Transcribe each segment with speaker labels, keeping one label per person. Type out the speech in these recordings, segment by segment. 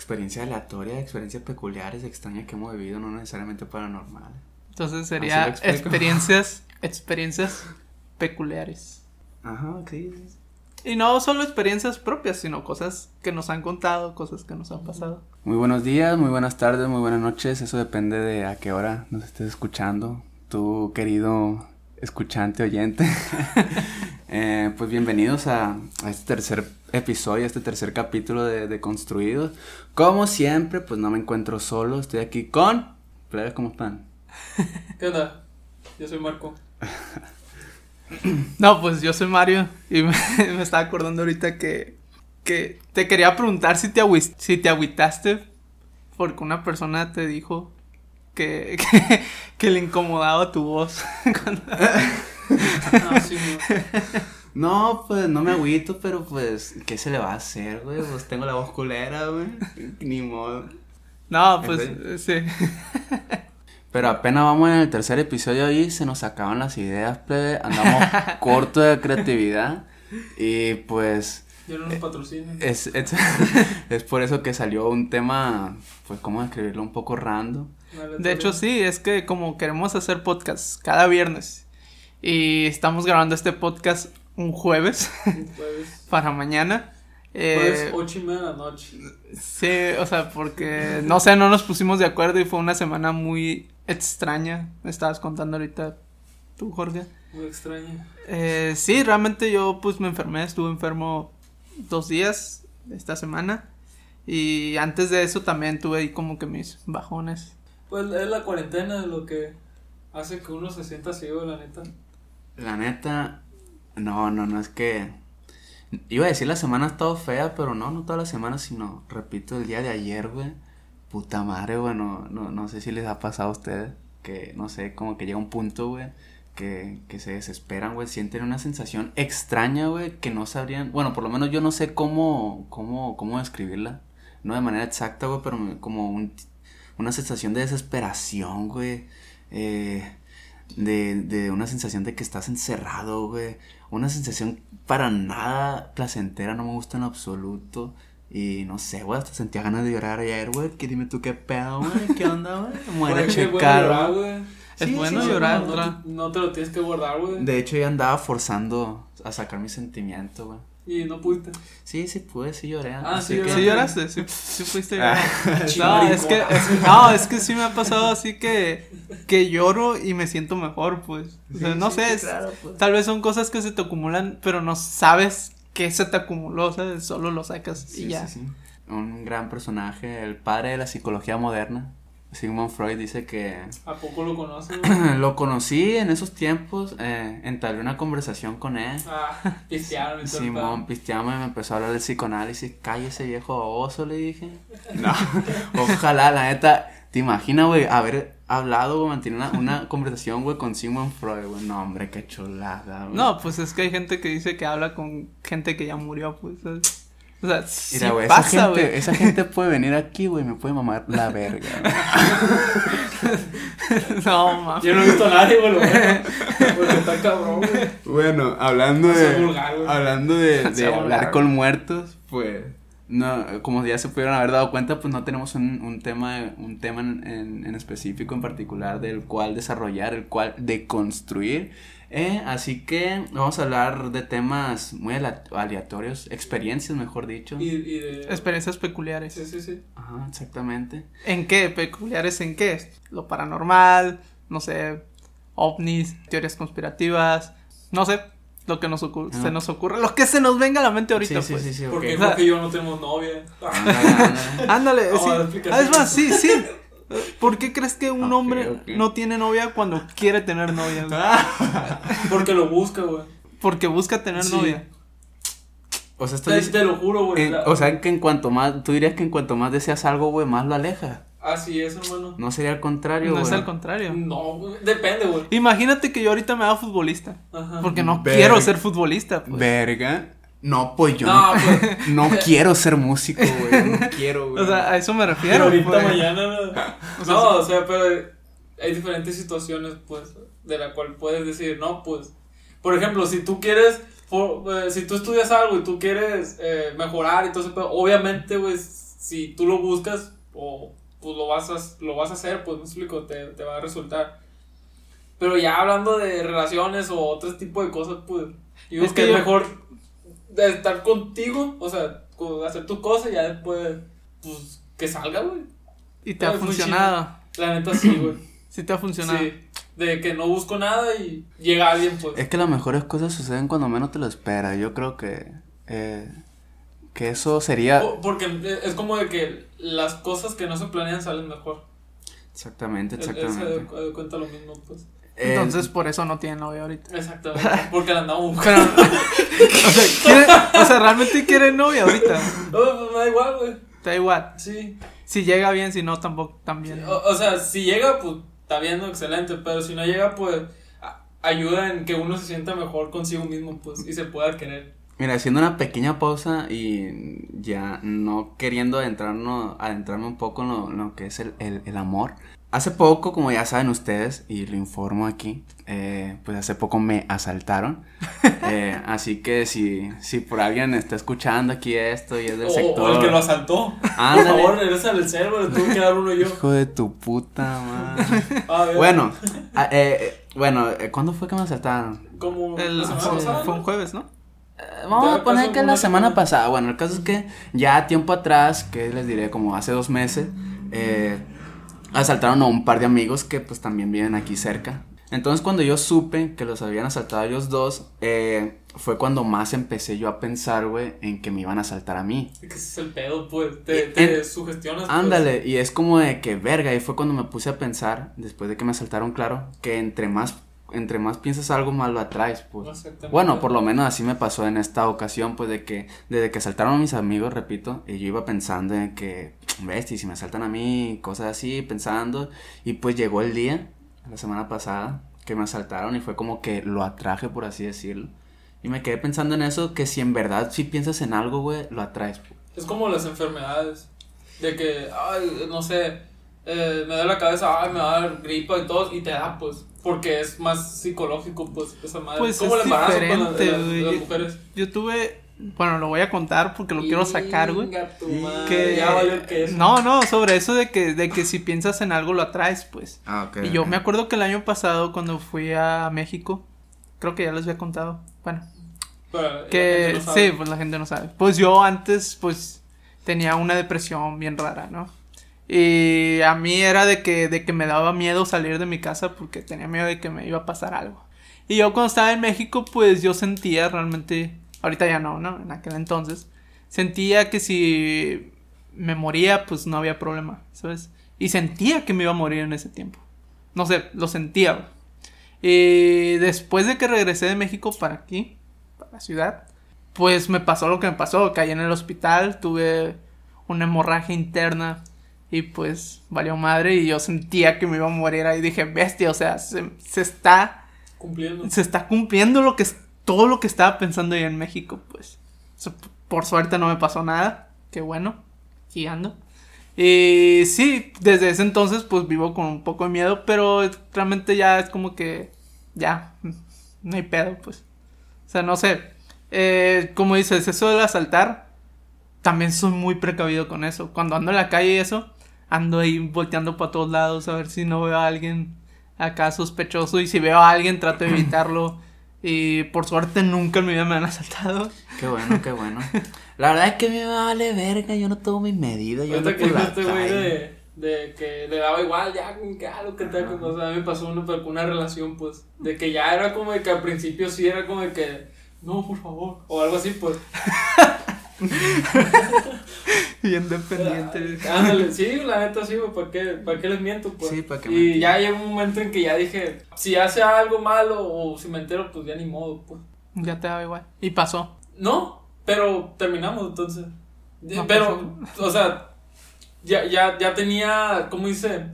Speaker 1: experiencia aleatoria, experiencias peculiares, extrañas que hemos vivido, no necesariamente paranormales.
Speaker 2: Entonces sería experiencias, experiencias peculiares.
Speaker 1: Ajá, sí.
Speaker 2: Y no solo experiencias propias, sino cosas que nos han contado, cosas que nos han pasado.
Speaker 1: Muy buenos días, muy buenas tardes, muy buenas noches. Eso depende de a qué hora nos estés escuchando. Tu querido escuchante, oyente. Eh, pues bienvenidos a, este tercer episodio, este tercer capítulo de, de Construidos. Como siempre, pues no me encuentro solo, estoy aquí con... ¿Cómo están?
Speaker 3: ¿Qué onda? Yo soy Marco.
Speaker 2: no, pues yo soy Mario y me, estaba acordando ahorita que, que te quería preguntar si te, si te agüitaste porque una persona te dijo que, que, le incomodaba tu voz.
Speaker 1: no, pues no me agüito, pero pues, ¿qué se le va a hacer, güey? Pues tengo la voz culera, güey. Ni modo.
Speaker 2: No, pues sí.
Speaker 1: Pero apenas vamos en el tercer episodio y se nos acaban las ideas, plebe. Andamos corto de creatividad. Y pues.
Speaker 3: Yo no nos patrocino.
Speaker 1: Es, es, es, por eso que salió un tema, pues, ¿cómo describirlo? Un poco random.
Speaker 2: De hecho, sí, es que como queremos hacer podcast cada viernes y estamos grabando este podcast un jueves, para mañana.
Speaker 3: Eh, ocho y media de la noche.
Speaker 2: Sí, o sea, porque no sé, no nos pusimos de acuerdo y fue una semana muy extraña. Me estabas contando ahorita tú, Jorge.
Speaker 3: Muy extraña.
Speaker 2: Eh, sí, realmente yo pues me enfermé, estuve enfermo dos días esta semana. Y antes de eso también tuve ahí como que mis bajones.
Speaker 3: Pues es la cuarentena lo que hace que uno se sienta ciego, la neta.
Speaker 1: La neta, no, no, no es que. Iba a decir la semana ha estado fea, pero no, no toda la semana, sino, repito, el día de ayer, güey. Puta madre, güey, no, no, sé si les ha pasado a ustedes, que no sé, como que llega un punto, güey, que, que se desesperan, güey, sienten una sensación extraña, güey, que no sabrían, bueno, por lo menos yo no sé cómo, cómo, cómo describirla, no de manera exacta, güey, pero como un una sensación de desesperación, güey. Eh, de, de una sensación de que estás encerrado, güey. Una sensación para nada placentera, no me gusta en absoluto. Y no sé, güey, hasta sentía ganas de llorar ayer, güey. Que dime tú qué pedo, güey. ¿Qué onda, güey? Muere checar.
Speaker 2: Es bueno llorar,
Speaker 3: no, no, te lo tienes que guardar, güey.
Speaker 1: De hecho, ya andaba forzando a sacar mi sentimiento, güey.
Speaker 3: Y no pudiste.
Speaker 1: Sí, sí pude, sí lloré.
Speaker 2: Ah, sí, sí lloraste, sí, sí fuiste ah. no, es que, no, es que sí me ha pasado así que, que lloro y me siento mejor, pues. O sea, no sé, pues. tal vez son cosas que se te acumulan, pero no sabes qué se te acumuló, o sea, solo lo sacas y ya.
Speaker 1: Un gran personaje, el padre de la psicología moderna. Sigmund Freud dice que...
Speaker 3: ¿A poco lo conoces?
Speaker 1: lo conocí en esos tiempos, eh, entablé una conversación con él.
Speaker 3: Ah, pistearon.
Speaker 1: Simón pisteamos y me empezó a hablar del psicoanálisis. Cállese viejo oso, le dije. No, ojalá, la neta, ¿te imaginas, güey, haber hablado, o mantener una, una conversación, güey, con Sigmund Freud, güey? No, hombre, qué chulada, güey.
Speaker 2: No, pues es que hay gente que dice que habla con gente que ya murió, pues, o sea,
Speaker 1: Mira, güey, esa, gente, esa gente puede venir aquí, güey, me puede mamar la verga.
Speaker 2: no, mames.
Speaker 3: Yo no he visto a nadie, güey, porque está cabrón, güey.
Speaker 1: Bueno, hablando de. hablando de, de hablar con muertos, pues. No, como ya se pudieron haber dado cuenta, pues no tenemos un, un tema, un tema en, en, en específico, en particular, del cual desarrollar, el cual deconstruir. Eh, así que vamos a hablar de temas muy aleatorios, experiencias, mejor dicho.
Speaker 3: Y, de...
Speaker 2: Experiencias peculiares.
Speaker 3: Sí, sí, sí.
Speaker 1: Ajá, exactamente.
Speaker 2: ¿En qué? ¿Peculiares en qué? Lo paranormal, no sé, ovnis, teorías conspirativas, no sé, lo que nos ocurre, se nos ocurre, lo que se nos venga a la mente ahorita.
Speaker 1: Sí,
Speaker 2: pues.
Speaker 1: sí, sí, sí.
Speaker 3: Porque okay. yo no tenemos novia.
Speaker 2: Ándale, sí. Es más, sí, sí. ¿Por qué crees que un hombre no tiene novia cuando quiere tener novia?
Speaker 3: Porque lo busca, güey.
Speaker 2: Porque busca tener novia.
Speaker 1: O sea,
Speaker 3: te, lo juro, güey.
Speaker 1: O sea, que en cuanto más, tú dirías que en cuanto más deseas algo, güey, más lo aleja.
Speaker 3: Así es, hermano.
Speaker 1: No sería al contrario,
Speaker 2: güey. No es al contrario.
Speaker 3: No, depende, güey.
Speaker 2: Imagínate que yo ahorita me hago futbolista. Ajá. Porque no quiero ser futbolista, pues.
Speaker 1: Verga. No, pues yo no, pues. no, quiero ser músico, güey. No quiero, güey.
Speaker 2: O sea, a eso me refiero.
Speaker 3: ahorita pues. mañana. No, o sea, pero hay diferentes situaciones, pues, de la cual puedes decir, no, pues. Por ejemplo, si tú quieres. Eh, si tú estudias algo y tú quieres eh, mejorar y todo eso, obviamente, güey, si tú lo buscas o pues lo vas a, lo vas a hacer, pues me explico, te, te va a resultar. Pero ya hablando de relaciones o otro tipo de cosas, pues yo es que, es mejor estar contigo, o sea, hacer tu cosa y ya después, pues, que salga, güey.
Speaker 2: Y te ha funcionado.
Speaker 3: La neta sí, güey.
Speaker 2: sí te ha funcionado. Sí.
Speaker 3: De que no busco nada y llega alguien, pues.
Speaker 1: Es que las mejores cosas suceden cuando menos te lo esperas. Yo creo que. Eh, que eso sería.
Speaker 3: Porque es como de que las cosas que no se planean salen mejor.
Speaker 1: Exactamente, exactamente. Él,
Speaker 3: se cuenta lo mismo, pues.
Speaker 2: Entonces por eso no tiene novia ahorita.
Speaker 3: Exactamente. Porque la andamos buscando.
Speaker 2: o, sea, o sea, realmente quiere novia ahorita.
Speaker 3: No, pues me da igual, güey.
Speaker 2: Te da igual.
Speaker 3: Sí.
Speaker 2: Si llega bien, si no, tampoco también.
Speaker 3: O, sea, si llega, pues está viendo excelente. Pero si no llega, pues ayuda en que uno se sienta mejor consigo mismo, pues, y se pueda querer.
Speaker 1: Mira, haciendo una pequeña pausa y ya no queriendo adentrarnos, adentrarme un poco en lo, que es el, el, el amor. Hace poco, como ya saben ustedes, y lo informo aquí, eh, pues hace poco me asaltaron. Eh, así que si, si por alguien está escuchando aquí esto y es del sector.
Speaker 3: O el que lo asaltó. Por favor, regresa al server, tuve que dar uno yo.
Speaker 1: Hijo de tu puta madre. bueno, ah, eh, bueno, ¿cuándo fue que me asaltaron?
Speaker 3: Como
Speaker 2: el, fue, fue un jueves, ¿no?
Speaker 1: Vamos a poner que la semana pasada. Bueno, el caso es que ya tiempo atrás, que les diré como hace dos meses, eh asaltaron a un par de amigos que pues también viven aquí cerca. Entonces cuando yo supe que los habían asaltado a ellos dos, eh, fue cuando más empecé yo a pensar, güey, en que me iban a asaltar a mí.
Speaker 3: Ese es el pedo, pues, te, te sugestionas. Pues.
Speaker 1: Ándale, y es como de que, verga, y fue cuando me puse a pensar, después de que me asaltaron, claro, que entre más entre más piensas algo, más lo atraes, pues. Bueno, por lo menos así me pasó en esta ocasión, pues de que desde que saltaron a mis amigos, repito, y yo iba pensando en que, bestia, si me saltan a mí, cosas así, pensando, y pues llegó el día, la semana pasada, que me asaltaron y fue como que lo atraje, por así decirlo. Y me quedé pensando en eso, que si en verdad si piensas en algo, güey, lo atraes. Pues.
Speaker 3: Es como las enfermedades, de que, ay, no sé, eh, me da la cabeza, ay, me va a dar gripa y todo, y te da, pues. Porque es más psicológico, pues, esa madre.
Speaker 2: Pues ¿Cómo es el embarazo diferente, las, mujeres? Yo tuve, bueno, lo voy a contar porque lo quiero sacar, güey.
Speaker 3: Que ya valió que es.
Speaker 2: No, no, sobre eso de que, de que si piensas en algo lo atraes, pues.
Speaker 1: Ah, ok.
Speaker 2: Y yo me acuerdo que el año pasado cuando fui a México, creo que ya les había contado, bueno. que sí, pues la gente no sabe. Pues yo antes, pues, tenía una depresión bien rara, ¿no? Y a mí era de que, de que me daba miedo salir de mi casa porque tenía miedo de que me iba a pasar algo. Y yo cuando estaba en México, pues yo sentía realmente, ahorita ya no, ¿no? En aquel entonces, sentía que si me moría, pues no había problema, ¿sabes? Y sentía que me iba a morir en ese tiempo. No sé, lo sentía. Y después de que regresé de México para aquí, para la ciudad, pues me pasó lo que me pasó. Caí en el hospital, tuve una hemorragia interna y pues valió madre y yo sentía que me iba a morir ahí. Dije, bestia, o sea, se, está
Speaker 3: cumpliendo.
Speaker 2: Se está cumpliendo lo que es todo lo que estaba pensando yo en México, pues. por suerte no me pasó nada. Qué bueno. Aquí ando. Y sí, desde ese entonces pues vivo con un poco de miedo, pero realmente ya es como que ya, no hay pedo, pues. O sea, no sé. Eh, como dices, eso del asaltar, también soy muy precavido con eso. Cuando ando en la calle y eso, ando ahí volteando para todos lados a ver si no veo a alguien acá sospechoso y si veo a alguien trato de evitarlo y por suerte nunca en mi vida me han asaltado.
Speaker 1: Qué bueno, qué bueno. La verdad es que me vale verga, yo no tomo mis medidas. Yo
Speaker 3: que este güey de, de que le daba igual ya con que algo que te o sea, a mí me pasó una, una relación pues de que ya era como de que al principio sí era como de que no, por favor, o algo así pues.
Speaker 2: Bien dependiente.
Speaker 3: Ándale, sí, la neta sí, ¿para qué, ¿para qué les miento? Pues?
Speaker 1: Sí, ¿para qué
Speaker 3: Y ya llegó un momento en que ya dije, si hace algo malo o si me entero, pues ya ni modo, pues.
Speaker 2: Ya te da igual. ¿Y pasó?
Speaker 3: No, pero terminamos entonces. pero, o sea, ya, ya, ya tenía, ¿cómo dice?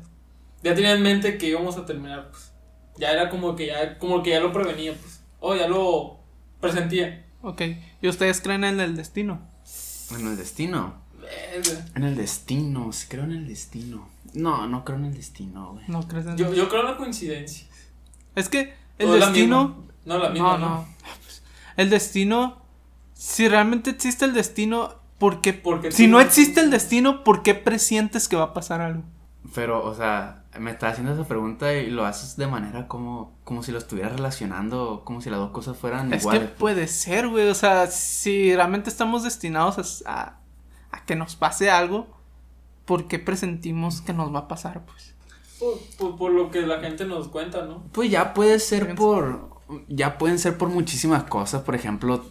Speaker 3: Ya tenía en mente que íbamos a terminar, pues. Ya era como que ya, como que ya lo prevenía, pues. O ya lo presentía.
Speaker 2: Ok. ¿Y ustedes creen en el destino?
Speaker 1: En el destino. En el destino, creo en el destino. No, no creo en el destino, güey.
Speaker 2: No crees en
Speaker 3: yo, yo creo en la coincidencia.
Speaker 2: Es que el destino.
Speaker 3: No, la misma. No, no.
Speaker 2: El destino. Si realmente existe el destino, ¿por qué? Porque si no existe el destino, ¿por qué presientes que va a pasar algo?
Speaker 1: Pero, o sea, me estás haciendo esa pregunta y lo haces de manera como, como si lo estuvieras relacionando, como si las dos cosas fueran
Speaker 2: es iguales. Es que puede ser, güey. O sea, si realmente estamos destinados a, a, que nos pase algo, ¿por qué presentimos que nos va a pasar, pues?
Speaker 3: Por, por, lo que la gente nos cuenta, ¿no?
Speaker 1: Pues ya puede ser por. Ya pueden ser por muchísimas cosas. Por ejemplo,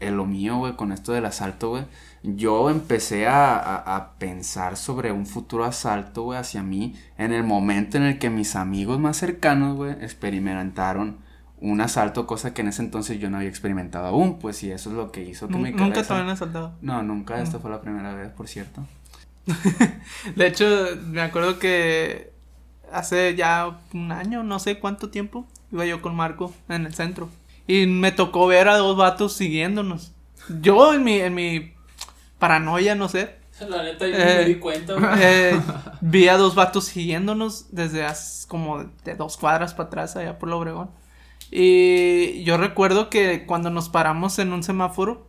Speaker 1: en lo mío, güey, con esto del asalto, güey yo empecé a, pensar sobre un futuro asalto, güey, hacia mí en el momento en el que mis amigos más cercanos, güey, experimentaron un asalto, cosa que en ese entonces yo no había experimentado aún, pues, y eso es lo que hizo que
Speaker 2: me ¿Nunca te habían asaltado?
Speaker 1: No, nunca, esta fue la primera vez, por cierto.
Speaker 2: de hecho, me acuerdo que hace ya un año, no sé cuánto tiempo, iba yo con Marco en el centro. Y me tocó ver a dos vatos siguiéndonos. Yo en mi, en mi paranoia, no sé.
Speaker 3: La neta, yo me di cuenta,
Speaker 2: eh, vi a dos vatos siguiéndonos desde hace como de dos cuadras para atrás, allá por la Obregón. Y yo recuerdo que cuando nos paramos en un semáforo,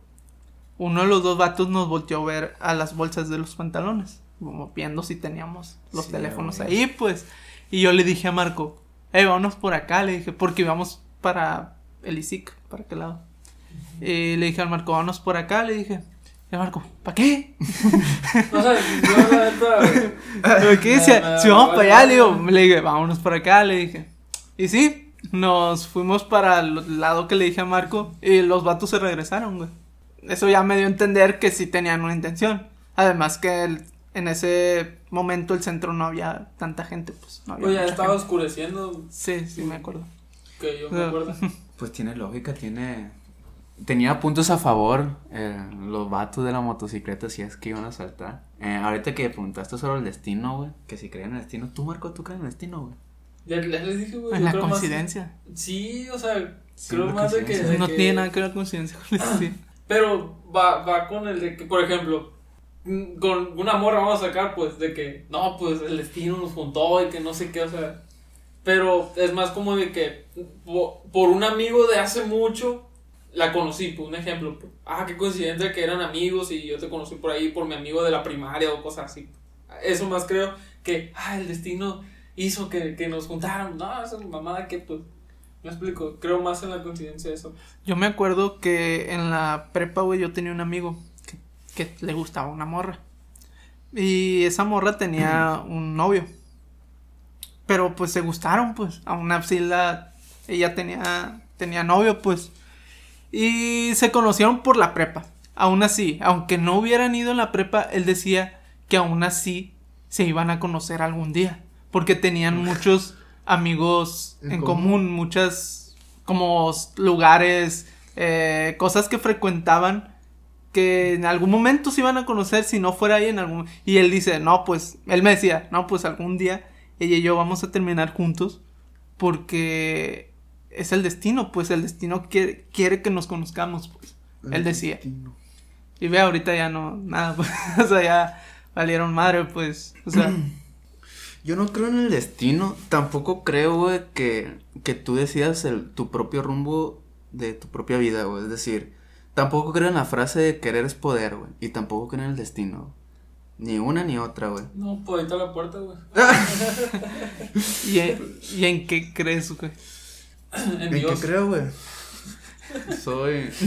Speaker 2: uno de los dos vatos nos volteó a ver a las bolsas de los pantalones, como viendo si teníamos los teléfonos ahí, pues. Y yo le dije a Marco, hey, vámonos por acá, le dije, porque íbamos para el ISIC, para aquel lado. Y le dije al Marco, vámonos por acá, le dije, y Marco, ¿para qué? o sea, yo ¿Qué decía? Si vamos para allá, le digo, le dije, vámonos para acá, le dije. Y sí, nos fuimos para el lado que le dije a Marco y los vatos se regresaron, güey. Eso ya me dio a entender que sí tenían una intención. Además que en ese momento el centro no había tanta gente, pues no había.
Speaker 3: Pues ya estaba oscureciendo.
Speaker 2: Sí, sí, me acuerdo.
Speaker 3: Que yo me acuerdo.
Speaker 1: Pues tiene lógica, tiene tenía puntos a favor eh, los vatos de la motocicleta si es que iban a saltar. Eh, ahorita que preguntaste sobre el destino, güey, que si creen en el destino, tú Marco, tú crees en el destino, güey.
Speaker 3: Ya, les dije, güey.
Speaker 2: En la coincidencia.
Speaker 3: sí, o sea, creo más de que,
Speaker 2: No tiene nada que ver la coincidencia con el destino.
Speaker 3: Pero va, va con el de que, por ejemplo, con una morra vamos a sacar, pues, de que, no, pues, el destino nos juntó y que no sé qué, o sea. Pero es más como de que, por un amigo de hace mucho, la conocí, pues un ejemplo, pues, ah, qué coincidencia que eran amigos y yo te conocí por ahí por mi amigo de la primaria o cosas así. Eso más creo que, ah, el destino hizo que, que nos juntaran. No, esa mamada que, pues, me explico, creo más en la coincidencia de eso.
Speaker 2: Yo me acuerdo que en la prepa, güey, yo tenía un amigo que le gustaba una morra. Y esa morra tenía un novio. Pero pues se gustaron, pues. Aún así la. Ella tenía. tenía novio, pues. Y se conocieron por la prepa. Aún así, aunque no hubieran ido en la prepa, él decía que aún así se iban a conocer algún día. Porque tenían muchos amigos en, común? muchas como lugares, eh, cosas que frecuentaban que en algún momento se iban a conocer si no fuera ahí en algún y él dice no pues él me decía no pues algún día ella y yo vamos a terminar juntos porque es el destino, pues el destino quiere, quiere que nos conozcamos, pues. Él decía. Y ve, ahorita ya no, nada, pues, o sea, ya valieron madre, pues, o sea.
Speaker 1: Yo no creo en el destino, tampoco creo, güey, que, que tú decidas el, tu propio rumbo de tu propia vida, güey, es decir, tampoco creo en la frase de querer es poder, güey, y tampoco creo en el destino. Ni una ni otra, güey.
Speaker 3: No, pues ahí está la puerta, güey.
Speaker 2: ¿Y, ¿Y en qué crees, güey?
Speaker 3: en, qué
Speaker 1: creo, güey? Soy.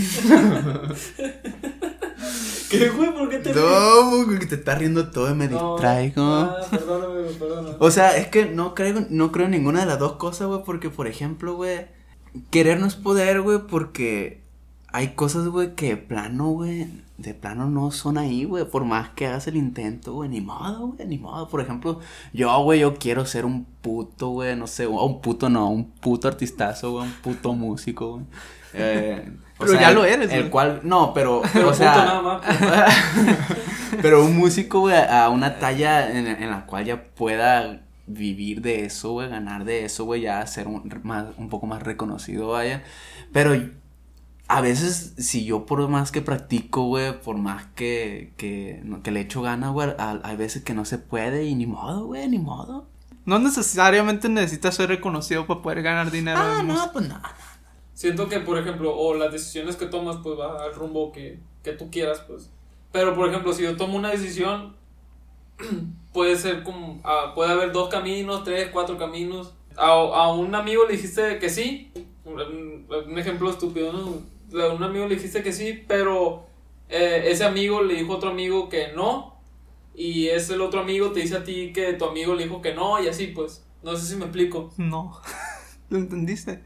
Speaker 3: ¿Qué, güey? ¿Por qué te
Speaker 1: No, güey, que te está riendo todo y me distraigo.
Speaker 3: Ah, perdóname, perdóname.
Speaker 1: O sea, es que no creo, no creo en ninguna de las dos cosas, güey, porque, por ejemplo, güey, querer no es poder, güey, porque hay cosas, güey, que de plano, güey, de plano no son ahí, güey. Por más que hagas el intento, güey, ni modo, güey, ni modo. Por ejemplo, yo, güey, yo quiero ser un puto, güey, no sé, un puto no, un puto artistazo, güey, un puto músico, güey.
Speaker 2: Eh, pero ya lo eres.
Speaker 1: El cual, no, pero, o sea. pero un músico, güey, a una talla en, en la cual ya pueda vivir de eso, güey, ganar de eso, güey, ya ser un, más, un poco más reconocido, vaya. Pero a veces, si yo por más que practico, güey, por más que, que, que le echo gana, güey, hay veces que no se puede y ni modo, güey, ni modo.
Speaker 2: No necesariamente necesitas ser reconocido para poder ganar dinero.
Speaker 1: Ah, no, pues nada.
Speaker 3: Siento que, por ejemplo, o las decisiones que tomas, pues va al rumbo que, que tú quieras, pues. Pero, por ejemplo, si yo tomo una decisión, puede ser como, ah, puede haber dos caminos, tres, cuatro caminos. A, a un amigo le dijiste que sí, un, un ejemplo estúpido, ¿no? A un amigo le dijiste que sí, pero eh, ese amigo le dijo a otro amigo que no, y ese el otro amigo te dice a ti que tu amigo le dijo que no, y así pues. No sé si me explico.
Speaker 2: No. ¿Lo entendiste?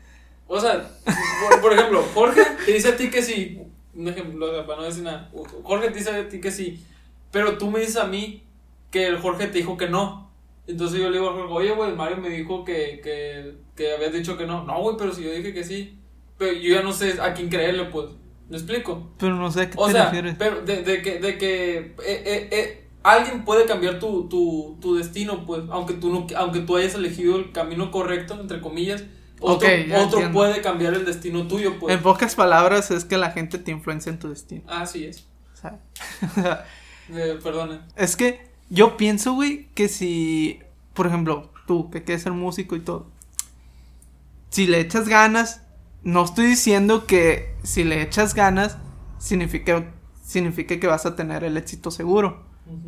Speaker 3: O sea, por, por ejemplo, Jorge te dice a ti que sí. Un ejemplo, para no decir nada. Jorge te dice a ti que sí. Pero tú me dices a mí que el Jorge te dijo que no. Entonces yo le digo a Jorge, oye, güey, Mario me dijo que, que, que habías dicho que no. No, güey, pero si yo dije que sí. Pero yo ya no sé a quién creerle, pues. ¿Me explico?
Speaker 2: Pero no sé a qué
Speaker 3: O
Speaker 2: te
Speaker 3: sea,
Speaker 2: refieres.
Speaker 3: pero de, de que, de que eh, eh, eh, alguien puede cambiar tu, tu, tu destino, pues, aunque tú, no, aunque tú hayas elegido el camino correcto, entre comillas, otro,
Speaker 2: Ok, ya
Speaker 3: otro puede cambiar el destino tuyo, pues.
Speaker 2: En pocas palabras es que la gente te influencia en tu destino.
Speaker 3: Así es.
Speaker 2: O sea, o sea,
Speaker 3: perdona.
Speaker 2: es que yo pienso, güey, que si, por ejemplo, tú que quieres ser músico y todo, si le echas ganas, no estoy diciendo que si le echas ganas significa, significa que vas a tener el éxito seguro,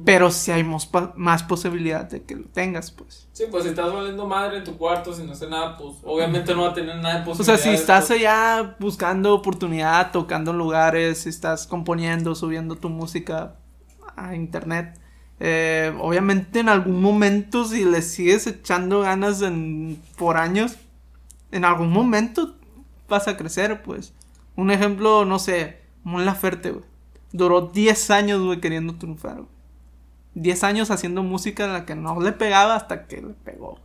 Speaker 2: pero si hay pa- más posibilidad de que lo tengas, pues.
Speaker 3: Sí, pues si estás valiendo madre en tu cuarto sin hacer nada, pues obviamente no va a tener nada de
Speaker 2: O sea, si estás
Speaker 3: pues.
Speaker 2: allá buscando oportunidad, tocando lugares, si estás componiendo, subiendo tu música a internet, eh, obviamente en algún momento si le sigues echando ganas en, por años, en algún momento vas a crecer, pues. Un ejemplo, no sé, Mon Laferte, güey. Duró 10 años, güey, queriendo triunfar, güey. 10 años haciendo música en la que no le pegaba hasta que le pegó.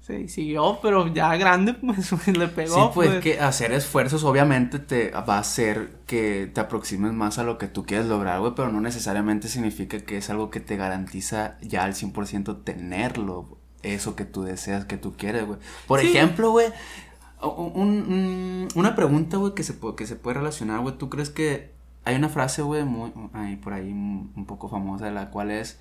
Speaker 2: Sí, siguió, pero ya grande, pues, le pegó.
Speaker 1: Sí, pues,
Speaker 2: pues.
Speaker 1: que hacer esfuerzos obviamente te va a hacer que te aproximes más a lo que tú quieres lograr, güey, pero no necesariamente significa que es algo que te garantiza ya al 100% tenerlo, eso que tú deseas, que tú quieres, güey. Por
Speaker 2: Sí.
Speaker 1: ejemplo, güey, un- un- una pregunta, güey, que se, pu- que se puede relacionar, güey, ¿tú crees que hay una frase, güey, muy, ahí, por ahí un poco famosa, de la cual es...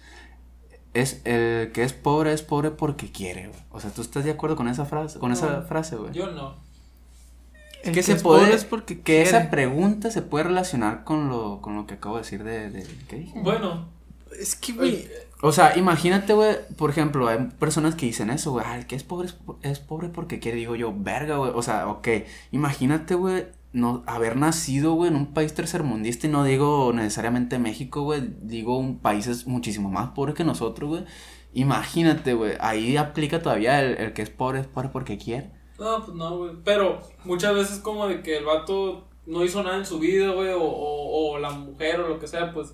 Speaker 1: Es el que es pobre es pobre porque quiere, güey. O sea, ¿tú estás de acuerdo con esa frase, con esa frase, güey?
Speaker 3: Yo no.
Speaker 2: El
Speaker 1: que
Speaker 2: que
Speaker 1: se
Speaker 2: es
Speaker 1: puede,
Speaker 2: pobre es porque
Speaker 1: que
Speaker 2: quiere.
Speaker 1: esa pregunta se puede relacionar con lo, con lo que acabo de decir de, de ¿qué dije?
Speaker 3: Bueno,
Speaker 2: Es que,
Speaker 3: güey,
Speaker 1: O sea, imagínate, güey, por ejemplo, hay personas que dicen eso, güey, el que es pobre es, po- es pobre porque quiere, digo yo, verga, güey, o sea, ok, imagínate, güey, no, haber nacido, güey, en un país tercermundista y no digo necesariamente México, güey, digo un país muchísimo más pobre que nosotros, güey, imagínate, güey, ahí aplica todavía el, el que es pobre es pobre porque quiere.
Speaker 3: no, pues no, güey. Pero muchas veces como de que el vato no hizo nada en su vida, güey, o, o, o la mujer o lo que sea, pues.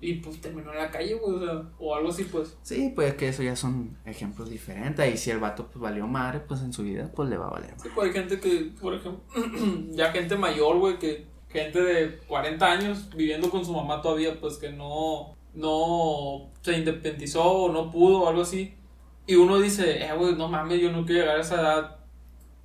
Speaker 3: Y pues terminó en la calle, güey, o sea, o algo así, pues.
Speaker 1: Sí, pues que eso ya son ejemplos diferentes. Y si el vato pues valió madre, pues en su vida pues le va a valer
Speaker 3: Sí,
Speaker 1: madre.
Speaker 3: pues hay gente que, por ejemplo, ya gente mayor, güey, que gente de 40 años viviendo con su mamá todavía, pues que no, no se independizó o no pudo o algo así. Y uno dice, eh, güey, no mames, yo no quiero llegar a esa edad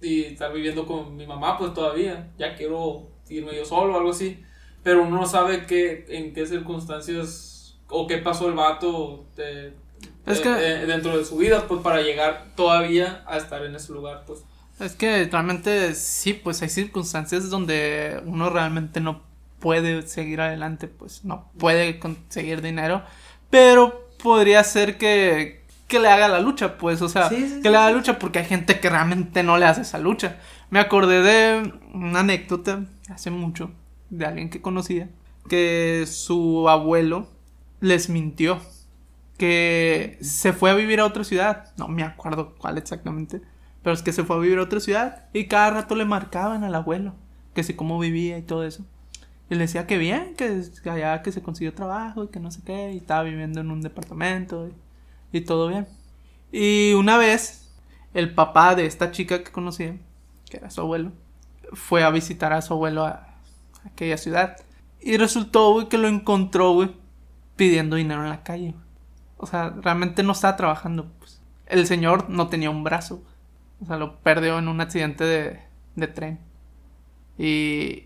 Speaker 3: y estar viviendo con mi mamá, pues todavía, ya quiero irme yo solo o algo así. Pero uno no sabe qué, en qué circunstancias o qué pasó el vato de-
Speaker 2: Es
Speaker 3: de-
Speaker 2: que-
Speaker 3: de- dentro de su vida, pues para llegar todavía a estar en ese lugar, pues.
Speaker 2: Es que realmente sí, pues hay circunstancias donde uno realmente no puede seguir adelante, pues no puede conseguir dinero, pero podría ser que, que le haga la lucha, pues, o sea,
Speaker 1: Sí, sí,
Speaker 2: que
Speaker 1: sí,
Speaker 2: le haga la lucha porque hay gente que realmente no le hace esa lucha. Me acordé de una anécdota hace mucho de alguien que conocía que su abuelo les mintió que se fue a vivir a otra ciudad. No me acuerdo cuál exactamente. Pero es que se fue a vivir a otra ciudad y cada rato le marcaban al abuelo. Que si cómo vivía y todo eso. Y le decía que bien, que, que allá que se consiguió trabajo y que no sé qué. Y estaba viviendo en un departamento y, todo bien. Y una vez, el papá de esta chica que conocía, que era su abuelo, fue a visitar a su abuelo a aquella ciudad. Y resultó, güey, que lo encontró, pidiendo dinero en la calle. O sea, realmente no estaba trabajando, pues. El señor no tenía un brazo. O sea, lo perdió en un accidente de, de tren. Y,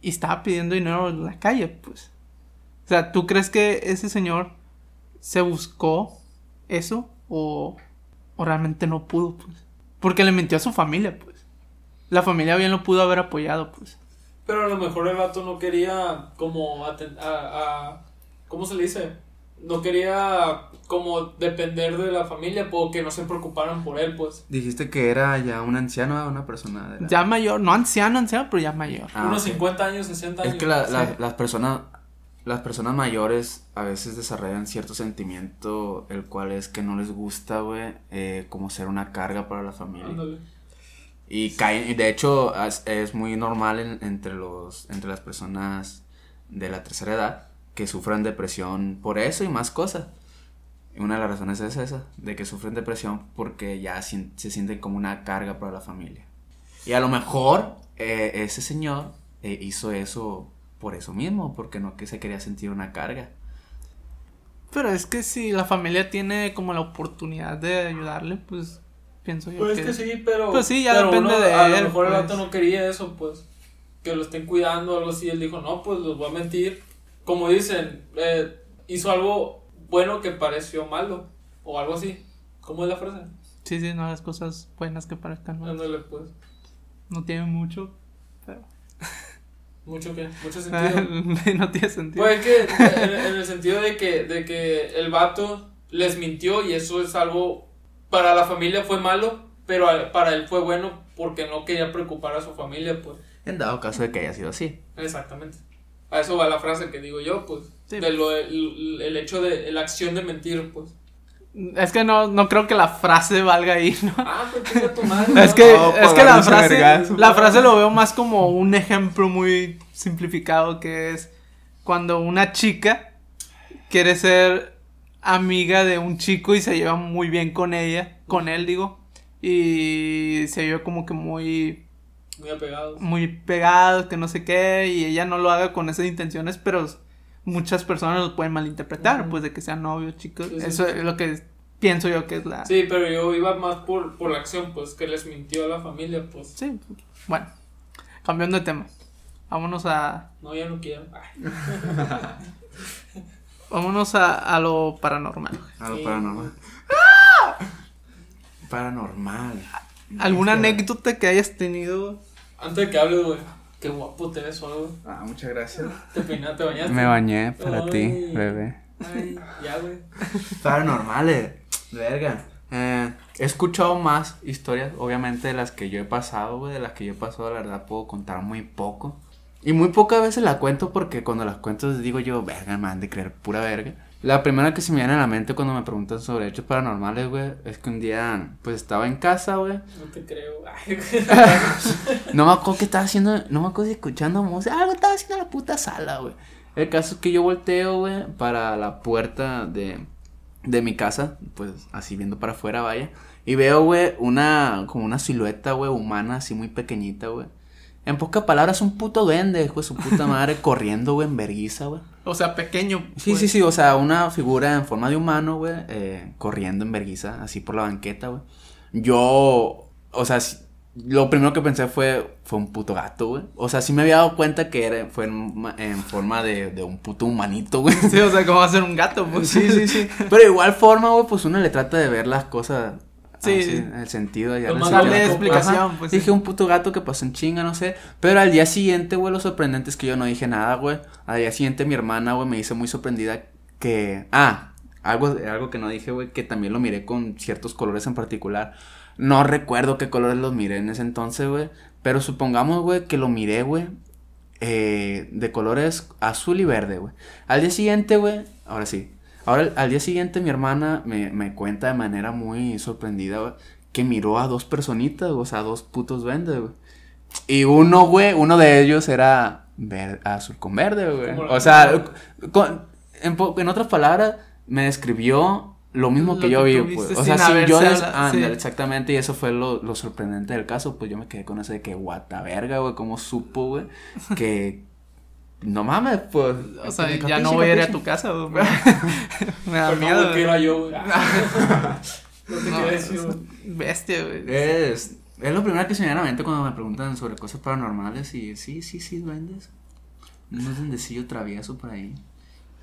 Speaker 2: y estaba pidiendo dinero en la calle, pues. O sea, ¿tú crees que ese señor se buscó eso o, o realmente no pudo, pues? Porque le mintió a su familia, pues. La familia bien lo pudo haber apoyado, pues.
Speaker 3: Pero a lo mejor el vato no quería como a, a, ¿cómo se le dice? No quería como depender de la familia porque no se preocuparan por él, pues.
Speaker 1: Dijiste que era ya un anciano, una persona.
Speaker 2: Ya mayor, no anciano, anciano, pero ya mayor.
Speaker 3: Ah, Unos 50 años, 60 años.
Speaker 1: Es que las personas las personas mayores a veces desarrollan cierto sentimiento, el cual es que no les gusta, güey, eh, como ser una carga para la familia. Y caen, y de hecho es, muy normal entre, los, entre las personas de la tercera edad que sufran depresión por eso y más cosas. Y una de las razones es esa, de que sufren depresión porque ya se sienten como una carga para la familia. Y a lo mejor eh, ese señor eh, hizo eso por eso mismo, porque no que se quería sentir una carga.
Speaker 2: Pero es que si la familia tiene como la oportunidad de ayudarle, pues pienso yo
Speaker 3: pues que... Pues que sí, pero...
Speaker 2: Pues sí, ya depende de
Speaker 3: a
Speaker 2: él.
Speaker 3: A lo mejor el
Speaker 2: pues.
Speaker 3: vato no quería eso, pues. Que lo estén cuidando o algo así. Él dijo, no, pues los voy a mentir. Como dicen, eh, hizo algo bueno que pareció malo. O algo así. ¿Cómo es la frase?
Speaker 2: Sí, sí, no las cosas buenas que parezcan malas.
Speaker 3: Ándale, pues.
Speaker 2: No tiene mucho, pero...
Speaker 3: Mucho que, mucho sentido.
Speaker 2: no tiene sentido.
Speaker 3: Pues que en, el sentido de que, de que el vato les mintió y eso es algo para la familia fue malo, pero para él fue bueno porque no quería preocupar a su familia, pues.
Speaker 1: En dado caso de que haya sido así.
Speaker 3: Exactamente. A eso va la frase que digo yo, pues. De lo, el, el, hecho de la acción de mentir, pues.
Speaker 2: Es que no, no creo que la frase valga ahí, ¿no?
Speaker 3: Ah, pues tu madre.
Speaker 2: Es que, es que la frase, la frase lo veo más como un ejemplo muy simplificado que es cuando una chica quiere ser amiga de un chico y se lleva muy bien con ella, con él digo, y se lleva como que muy...
Speaker 3: Muy apegados.
Speaker 2: Muy pegados, que no sé qué, y ella no lo haga con esas intenciones, pero muchas personas lo pueden malinterpretar, pues de que sean novios, chicos. Eso es lo que pienso yo que es la...
Speaker 3: Sí, pero yo iba más por, por la acción, pues que les mintió a la familia, pues.
Speaker 2: Sí, bueno, cambiando de tema. Vámonos a...
Speaker 3: No, ya no quiero.
Speaker 2: Vámonos a, a, lo paranormal.
Speaker 1: A lo paranormal. Paranormal.
Speaker 2: ¿Alguna anécdota que hayas tenido?
Speaker 3: Antes de que hables, güey. Qué guapo te ves algo.
Speaker 1: Ah, muchas gracias.
Speaker 3: ¿Te peinaste, te bañaste?
Speaker 1: Me bañé para ti, bebé.
Speaker 3: Ay, ya, güey.
Speaker 1: Paranormales, verga. Eh, he escuchado más historias, obviamente, de las que yo he pasado, güey. De las que yo he pasado, la verdad, puedo contar muy poco. Y muy pocas veces la cuento porque cuando las cuento digo yo, verga, man, de creer pura verga. La primera que se me viene a la mente cuando me preguntan sobre hechos paranormales, güey, es que un día, pues estaba en casa, güey.
Speaker 3: No te creo.
Speaker 1: no me acuerdo qué estaba haciendo, no me acuerdo si escuchando música, algo estaba haciendo en la puta sala, güey. El caso es que yo volteo, güey, para la puerta de, de mi casa, pues así viendo para afuera, vaya. Y veo, güey, una, como una silueta, güey, humana, así muy pequeñita, güey. En pocas palabras, un puto duende, hijo de su puta madre, corriendo, güey, en verguiza, güey.
Speaker 2: O sea, pequeño.
Speaker 1: Sí, sí, sí, o sea, una figura en forma de humano, güey, eh, corriendo en verguiza, así por la banqueta, güey. Yo, o sea, lo primero que pensé fue, fue un puto gato, güey. O sea, sí me había dado cuenta que era, fue en, forma de, de, un puto humanito, güey.
Speaker 2: Sí, o sea, ¿cómo va a ser un gato, pues?
Speaker 1: Sí, sí, sí. Pero de igual forma, güey, pues uno le trata de ver las cosas Sí, el sentido ya
Speaker 2: no darle explicación, pues.
Speaker 1: Dije un puto gato que pasó en chinga, no sé. Pero al día siguiente, güey, lo sorprendente es que yo no dije nada, güey. Al día siguiente mi hermana, güey, me hizo muy sorprendida que. Ah, algo, algo que no dije, güey, que también lo miré con ciertos colores en particular. No recuerdo qué colores los miré en ese entonces, güey. Pero supongamos, güey, que lo miré, güey. Eh, de colores azul y verde, güey. Al día siguiente, güey. Ahora sí. Ahora, al día siguiente, mi hermana me, me cuenta de manera muy sorprendida, que miró a dos personitas, o sea, dos putos vendes, güey. Y uno, güey, uno de ellos era azul con verde, güey. O sea, en, otras palabras, me describió lo mismo que yo vi, pues. O sea, si yo. exactamente, y eso fue lo, lo, sorprendente del caso, pues yo me quedé con eso de que, guata verga, güey, cómo supo, güey, que no mames, pues.
Speaker 2: O sea, ya no voy a ir a tu casa. Me da miedo.
Speaker 3: No era yo,
Speaker 2: no te no, decir, Bestia, güey.
Speaker 1: Es, es lo primero que se me viene a la mente cuando me preguntan sobre cosas paranormales. Y sí, sí, sí, duendes. Un duendecillo travieso por ahí.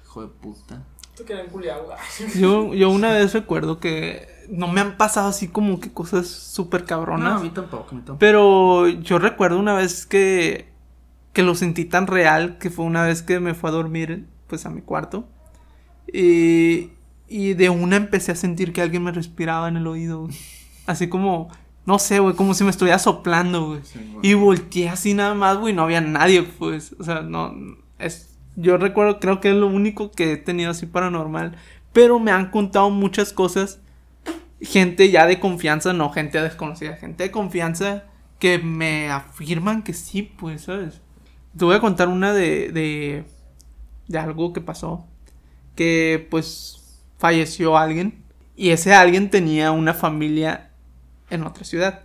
Speaker 1: Hijo de puta.
Speaker 2: Yo, yo una vez recuerdo que no me han pasado así como que cosas súper cabronas.
Speaker 1: No, a mí tampoco, a mí tampoco.
Speaker 2: Pero yo recuerdo una vez que que lo sentí tan real que fue una vez que me fue a dormir pues a mi cuarto y, y de una empecé a sentir que alguien me respiraba en el oído, Así como, no sé, güey, como si me estuviera soplando, güey. y volteé así nada más, güey, no había nadie, pues. O sea, no, es, yo recuerdo, creo que es lo único que he tenido así paranormal. Pero me han contado muchas cosas. Gente ya de confianza, no gente desconocida, gente de confianza que me afirman que sí, pues, ¿sabes? Te voy a contar una de, de, de algo que pasó. Que pues falleció alguien. Y ese alguien tenía una familia en otra ciudad.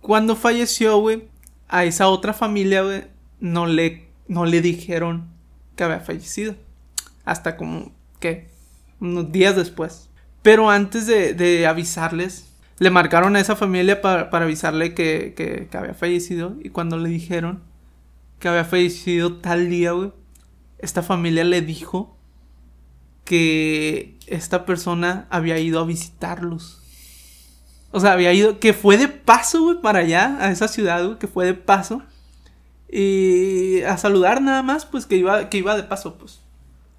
Speaker 2: Cuando falleció, güey, a esa otra familia, güey, no le, no le dijeron que había fallecido. Hasta como, ¿qué? Unos días después. Pero antes de, de avisarles, le marcaron a esa familia para, avisarle que, había fallecido. Y cuando le dijeron que había fallecido tal día, güey, esta familia le dijo que esta persona había ido a visitarlos. O sea, había ido, que fue de paso, güey, para allá, a esa ciudad, güey, que fue de paso. Y a saludar nada más, pues que iba, que iba de paso, pues.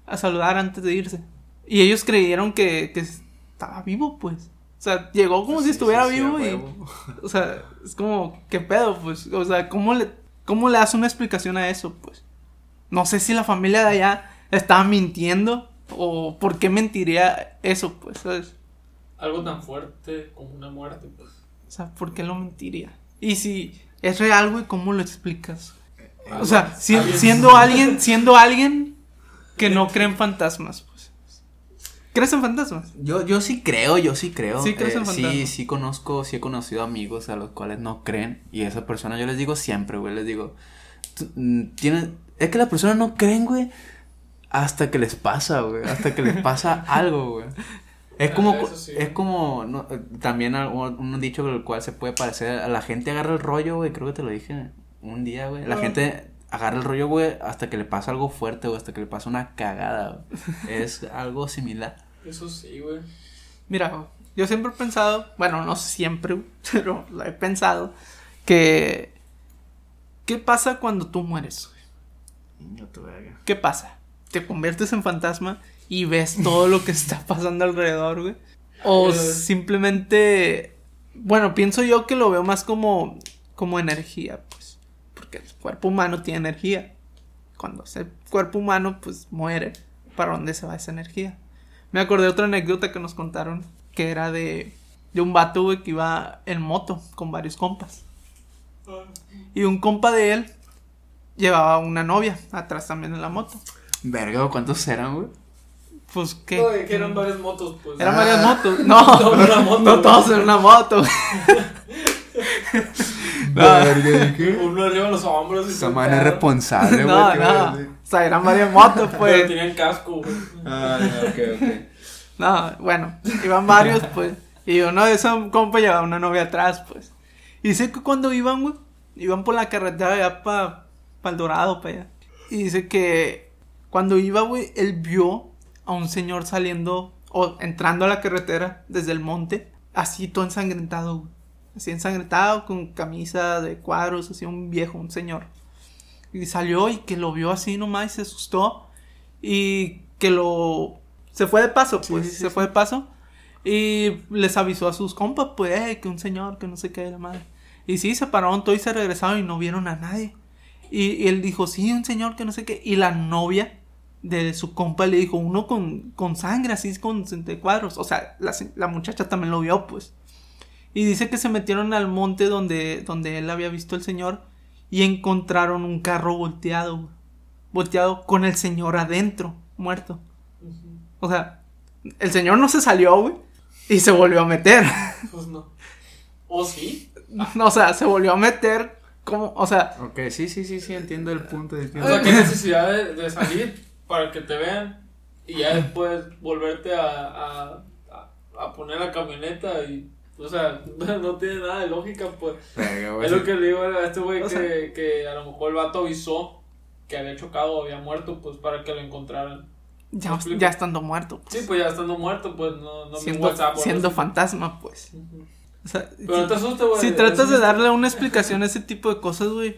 Speaker 2: A saludar antes de irse. Y ellos creyeron que, que estaba vivo, pues. O sea, llegó como si estuviera vivo y. O sea, es como, ¿qué pedo? Pues, o sea, ¿cómo le, ¿cómo le das una explicación a eso? Pues. No sé si la familia de allá estaba mintiendo o por qué mentiría eso, pues, ¿sabes?
Speaker 3: Algo tan fuerte como una muerte, pues.
Speaker 2: O sea, ¿por qué lo mentiría? Y si es real, güey, ¿cómo lo explicas? O sea, siendo alguien, siendo alguien que no cree en fantasmas. ¿Crees en fantasmas?
Speaker 1: Yo, yo sí creo, yo sí creo. Sí, crees en eh, fantasmas. Sí, sí conozco, sí he conocido amigos a los cuales no creen. Y esa persona yo les digo siempre, güey, les digo, mm, tienen, es que las personas no creen, güey, hasta que les pasa, güey, hasta que les pasa algo, güey. Es como, es como, no, también un, dicho con el cual se puede parecer, a la gente agarra el rollo, güey, creo que te lo dije un día, güey. La gente agarra el rollo, güey, hasta que le pasa algo fuerte, güey, hasta que le pasa una cagada, Es algo similar.
Speaker 3: Eso sí, güey.
Speaker 2: Mira, yo siempre he pensado, bueno, no siempre, pero lo he pensado, que... ¿Qué pasa cuando tú mueres? Niño, ¿Qué pasa? ¿Te conviertes en fantasma y ves todo lo que está pasando alrededor, güey? O simplemente... Bueno, pienso yo que lo veo más como, como energía, que el cuerpo humano tiene energía. Cuando ese cuerpo humano pues muere, ¿para dónde se va esa energía? Me acordé de otra anécdota que nos contaron, que era de, de un vato, que iba en moto con varios compas. Y un compa de él llevaba una novia atrás también en la moto.
Speaker 1: Verga, ¿cuántos eran, güey?
Speaker 2: Pues que.
Speaker 3: No, que eran varias motos, pues.
Speaker 2: Eran varias ah. motos. No, no, no todos en una moto.
Speaker 3: Uno arriba en los hombros.
Speaker 1: Y Esa man es responsable,
Speaker 2: güey. no, no. O sea, eran varias motos, pues.
Speaker 3: Pero tenían casco, güey.
Speaker 1: Ah, ok, ok.
Speaker 2: No, bueno, iban varios, pues. Y uno de esos compa llevaba una novia atrás, pues. Y dice que cuando iban, güey, iban por la carretera allá para pa el Dorado, para allá. Y dice que cuando iba, güey, él vio a un señor saliendo o entrando a la carretera desde el monte, así todo ensangrentado, güey así ensangrentado, con camisa de cuadros, así un viejo, un señor. Y salió y que lo vio así nomás y se asustó. Y que lo... Se fue de paso, pues, se fue de paso. Y les avisó a sus compas, pues, que un señor, que no sé qué, la madre. Y sí, se pararon todos y se regresaron y no vieron a nadie. Y, él dijo, sí, un señor que no sé qué. Y la novia de su compa le dijo, uno con, con sangre, así con cuadros. O sea, la, la muchacha también lo vio, pues. Y dice que se metieron al monte donde, donde él había visto al señor y encontraron un carro volteado, volteado con el señor adentro, muerto. O sea, el señor no se salió, güey, y se volvió a meter.
Speaker 3: Pues no. ¿O sí?
Speaker 2: No, o sea, se volvió a meter como, o sea...
Speaker 1: Ok, sí, sí, sí, sí, entiendo el punto de...
Speaker 3: O sea, qué necesidad de, salir para que te vean y ya después volverte a, a, a poner la camioneta y o sea, no tiene nada de lógica, pues. es lo que le digo a este güey que, que a lo mejor el vato avisó que había chocado o había muerto, pues para que lo encontraran.
Speaker 2: Ya, ya estando muerto.
Speaker 3: Pues. Sí, pues ya estando muerto, pues no, no
Speaker 2: siendo, WhatsApp. Siendo fantasma, pues.
Speaker 3: o sea, Pero si, te asustes, güey.
Speaker 2: Si tratas de darle una explicación a ese tipo de cosas, güey,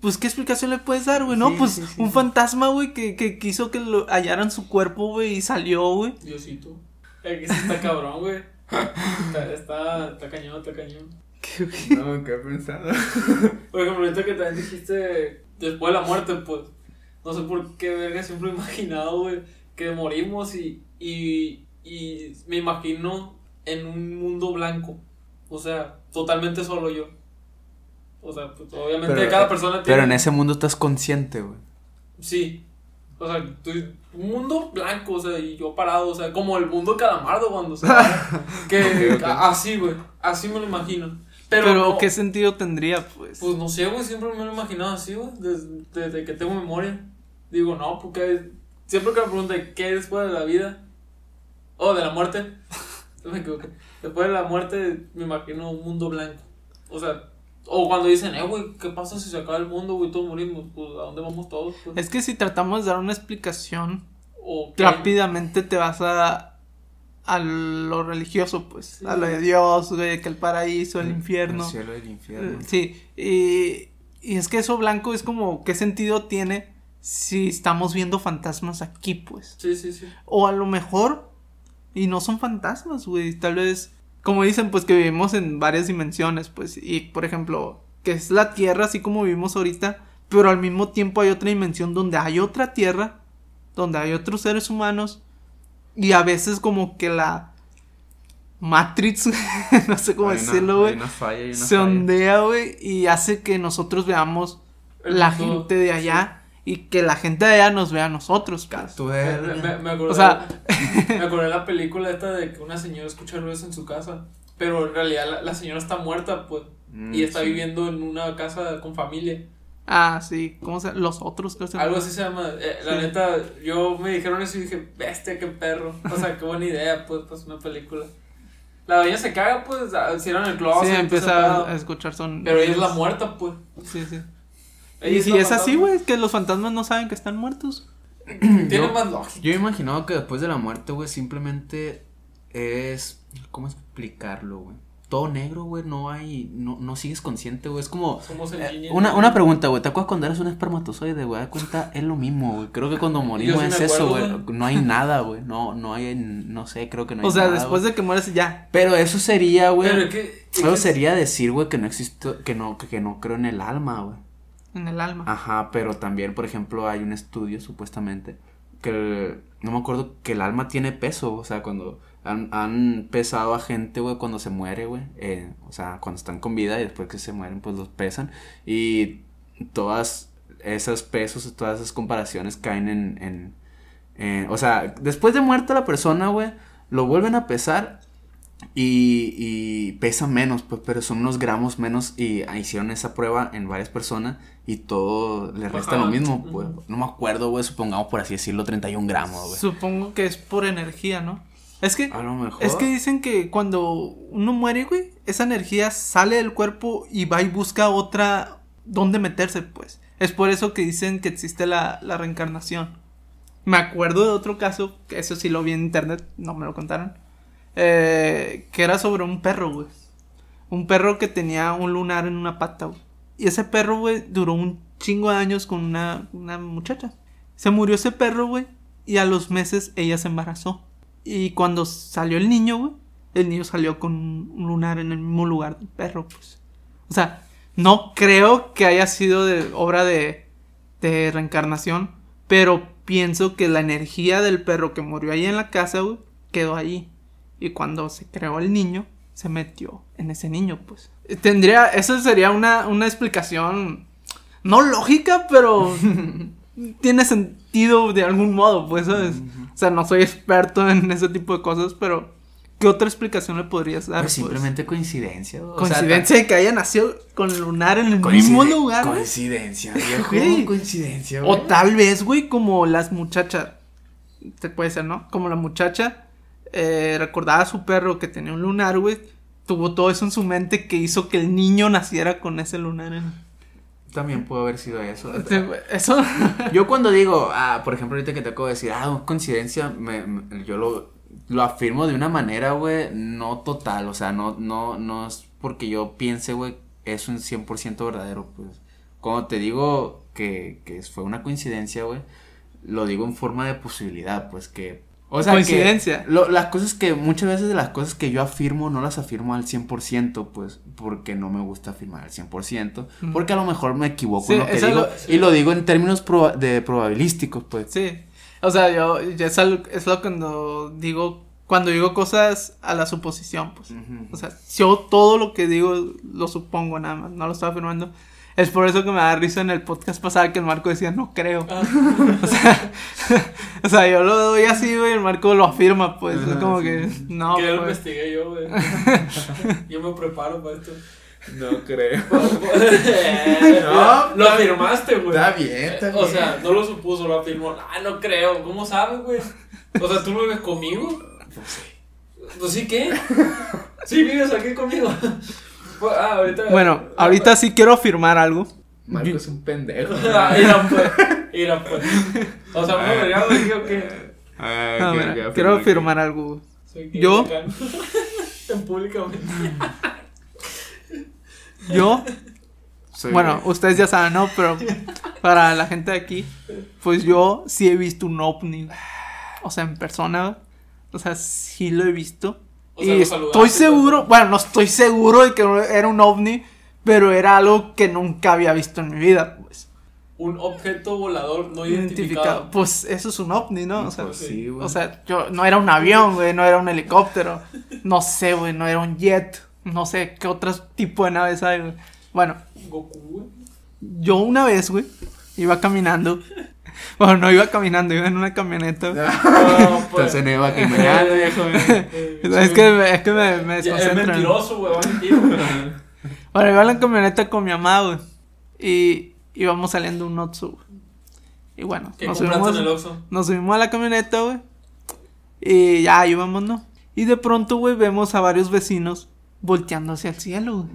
Speaker 2: pues, ¿qué explicación le puedes dar, güey? No, pues, un fantasma, güey, que, que quiso que lo hallaran su cuerpo, güey, y salió, güey.
Speaker 3: Diosito. Es que está cabrón, güey. Está, está, está cañón, está cañón.
Speaker 1: ¿Qué, no, ¿qué he pensado?
Speaker 3: Por ejemplo, ahorita que también dijiste después de la muerte, pues, no sé por qué verga siempre he imaginado, güey, que morimos y, y, y me imagino en un mundo blanco. O sea, totalmente solo yo. O sea, pues, obviamente cada persona
Speaker 1: tiene. Pero en ese mundo estás consciente, güey.
Speaker 3: Sí. O sea, un mundo blanco, o sea, y yo parado, o sea, como el mundo Calamardo cuando se que así, güey. Así me lo imagino.
Speaker 2: Pero, ¿qué sentido tendría, pues?
Speaker 3: Pues no sé, güey, siempre me lo he imaginado así, güey, desde, que tengo memoria. Digo, no, porque siempre que me preguntan qué es después de la vida, o de la muerte, me equivoqué. Después de la muerte me imagino un mundo blanco. O sea, o cuando dicen, eh, güey, ¿qué pasa si se acaba el mundo, güey, todos morimos? Pues, ¿a dónde vamos todos? Pues?
Speaker 2: Es que si tratamos de dar una explicación, rápidamente te vas a, a lo religioso, pues. a lo de Dios, güey, que el paraíso, el, infierno.
Speaker 1: El cielo y el infierno.
Speaker 2: Eh, sí, y, y es que eso blanco es como, ¿qué sentido tiene si estamos viendo fantasmas aquí, pues?
Speaker 3: Sí, sí, sí.
Speaker 2: O a lo mejor, y no son fantasmas, güey, tal vez como dicen, pues que vivimos en varias dimensiones, pues, y por ejemplo, que es la Tierra así como vivimos ahorita, pero al mismo tiempo hay otra dimensión donde hay otra Tierra, donde hay otros seres humanos, y a veces como que la Matrix, no sé cómo decirlo, güey, se ondea, güey, y hace que nosotros veamos la gente de allá y que la gente de allá nos vea a nosotros.
Speaker 3: Pues. Me, me, acordé, o sea, me acordé de la película esta de que una señora escucha ruidos en su casa, pero en realidad la, señora está muerta, pues, y mm, está viviendo en una casa con familia.
Speaker 2: Ah, sí, ¿cómo se Los otros,
Speaker 3: Algo así se llama. Eh, la neta, yo me dijeron eso y dije, bestia, qué perro. O sea, qué buena idea, pues, pues una película. La doña se caga, pues, cierran el closet.
Speaker 2: Sí, empieza a, escuchar son.
Speaker 3: Pero ella es la muerta, pues.
Speaker 2: Sí, sí. Y si es así, güey, que los fantasmas no saben que están muertos.
Speaker 3: Tiene más lógica.
Speaker 1: Yo he imaginado que después de la muerte, güey, simplemente es. ¿Cómo explicarlo, güey? Todo negro, güey, no hay, no, no sigues consciente, güey, es como... Somos el eh, una, una pregunta, güey, ¿te acuerdas cuando eres un espermatozoide, güey? Da cuenta, es lo mismo, güey, creo que cuando morimos es eso, güey, no hay nada, güey, no, no hay, no sé, creo que no hay
Speaker 2: O sea, después de que mueres ya.
Speaker 1: Pero eso sería, güey, eso sería decir, güey, que no existe, que no, que no creo en el alma, güey.
Speaker 2: En el alma.
Speaker 1: Ajá, pero también, por ejemplo, hay un estudio supuestamente que no me acuerdo que el alma tiene peso, o sea, cuando han, pesado a gente, güey, cuando se muere, güey, eh, o sea, cuando están con vida y después que se mueren, pues los pesan y todas esos pesos, todas esas comparaciones caen en, en o sea, después de muerta la persona, güey, lo vuelven a pesar y, y pesa menos, pues, pero son unos gramos menos y hicieron esa prueba en varias personas y todo le resta lo mismo, pues. No me acuerdo, güey, supongamos por así decirlo, 31 gramos, güey.
Speaker 2: Supongo que es por energía, ¿no? Es que, es que dicen que cuando uno muere, güey, esa energía sale del cuerpo y va y busca otra donde meterse, pues. Es por eso que dicen que existe la, la reencarnación. Me acuerdo de otro caso, que eso sí lo vi en internet, no me lo contaron eh, que era sobre un perro, güey. Un perro que tenía un lunar en una pata, güey. Y ese perro, güey, duró un chingo de años con una, una muchacha. Se murió ese perro, güey. Y a los meses ella se embarazó. Y cuando salió el niño, güey, el niño salió con un lunar en el mismo lugar del perro, pues. O sea, no creo que haya sido de obra de, de reencarnación, pero pienso que la energía del perro que murió ahí en la casa, güey, quedó ahí. Y cuando se creó el niño, se metió en ese niño, pues. Tendría, eso sería una, una explicación, no lógica, pero tiene sentido de algún modo, pues, ¿sabes? O sea, no soy experto en ese tipo de cosas, pero ¿qué otra explicación le podrías dar?
Speaker 1: Pues simplemente coincidencia.
Speaker 2: Coincidencia de que haya nacido con el lunar en el mismo lugar.
Speaker 1: Coincidencia, viejo. Coincidencia,
Speaker 2: O tal vez, güey, como las muchachas. Te puede ser, ¿no? Como la muchacha eh, recordaba a su perro que tenía un lunar, güey, tuvo todo eso en su mente que hizo que el niño naciera con ese lunar en...
Speaker 1: También pudo haber sido eso.
Speaker 2: Eso.
Speaker 1: yo cuando digo, ah, por ejemplo, ahorita que te acabo de decir, ah, coincidencia, yo lo, lo afirmo de una manera, güey, no total, o sea, no, no, no es porque yo piense, güey, es 100% verdadero, pues. cuando te digo que, que fue una coincidencia, güey, lo digo en forma de posibilidad, pues que o sea, coincidencia. las cosas que, muchas veces de las cosas que yo afirmo, no las afirmo al 100%, pues, porque no me gusta afirmar al 100%, porque a lo mejor me equivoco en lo que digo, y lo digo en términos de probabilísticos, pues.
Speaker 2: Sí, o sea, yo, es, algo, es lo cuando digo, cuando digo cosas a la suposición, pues. O sea, yo todo lo que digo lo supongo nada más, no lo estoy afirmando. Es por eso que me da risa en el podcast pasado que el Marco decía, no creo. Ah. o, sea, o sea, yo lo doy así, güey, el Marco lo afirma, pues. es como que, no.
Speaker 3: Que lo pues". investigué yo, güey. yo me preparo para esto.
Speaker 1: No creo.
Speaker 3: no, lo afirmaste, güey.
Speaker 1: Está bien, está
Speaker 3: bien. O sea, no lo supuso, lo afirmó. Ah, no creo. ¿Cómo sabes, güey? O sea, ¿tú no vives conmigo? Pues sí. ¿Pues sí qué? Sí, vives aquí conmigo.
Speaker 2: Pues, ah, ahorita, bueno, ahorita sí quiero afirmar algo.
Speaker 1: Marco es un pendejo.
Speaker 3: Ah, mira, pues. Mira, pues. O sea, me güey, o qué.
Speaker 2: Ah, quiero afirmar algo. Yo.
Speaker 3: en públicamente.
Speaker 2: Yo. bueno, ustedes ya saben, ¿no? Pero para la gente de aquí, pues yo sí he visto un ovni. O sea, en persona. O sea, sí lo he visto y estoy seguro, bueno, no estoy seguro de que era un ovni, pero era algo que nunca había visto en mi vida, pues.
Speaker 3: Un objeto volador no identificado.
Speaker 2: Pues eso es un ovni, ¿no? O sea, pues o sea, yo no era un avión, güey, no era un helicóptero. No sé, güey, no era un jet. No sé qué otro tipo de naves hay, güey. Bueno.
Speaker 3: Goku,
Speaker 2: Yo una vez, güey, iba caminando bueno, no iba caminando, iba en una camioneta.
Speaker 1: No, pues. Entonces no iba caminando, viejo.
Speaker 2: es que, es que me, me Es
Speaker 3: mentiroso, güey,
Speaker 2: Bueno, iba en la camioneta con mi mamá, güey. Y íbamos saliendo un Otsu, Y bueno,
Speaker 3: nos subimos, en el
Speaker 2: nos subimos a la camioneta, güey. Y ya íbamos, ¿no? Y de pronto, güey, vemos a varios vecinos volteando hacia el cielo, güey.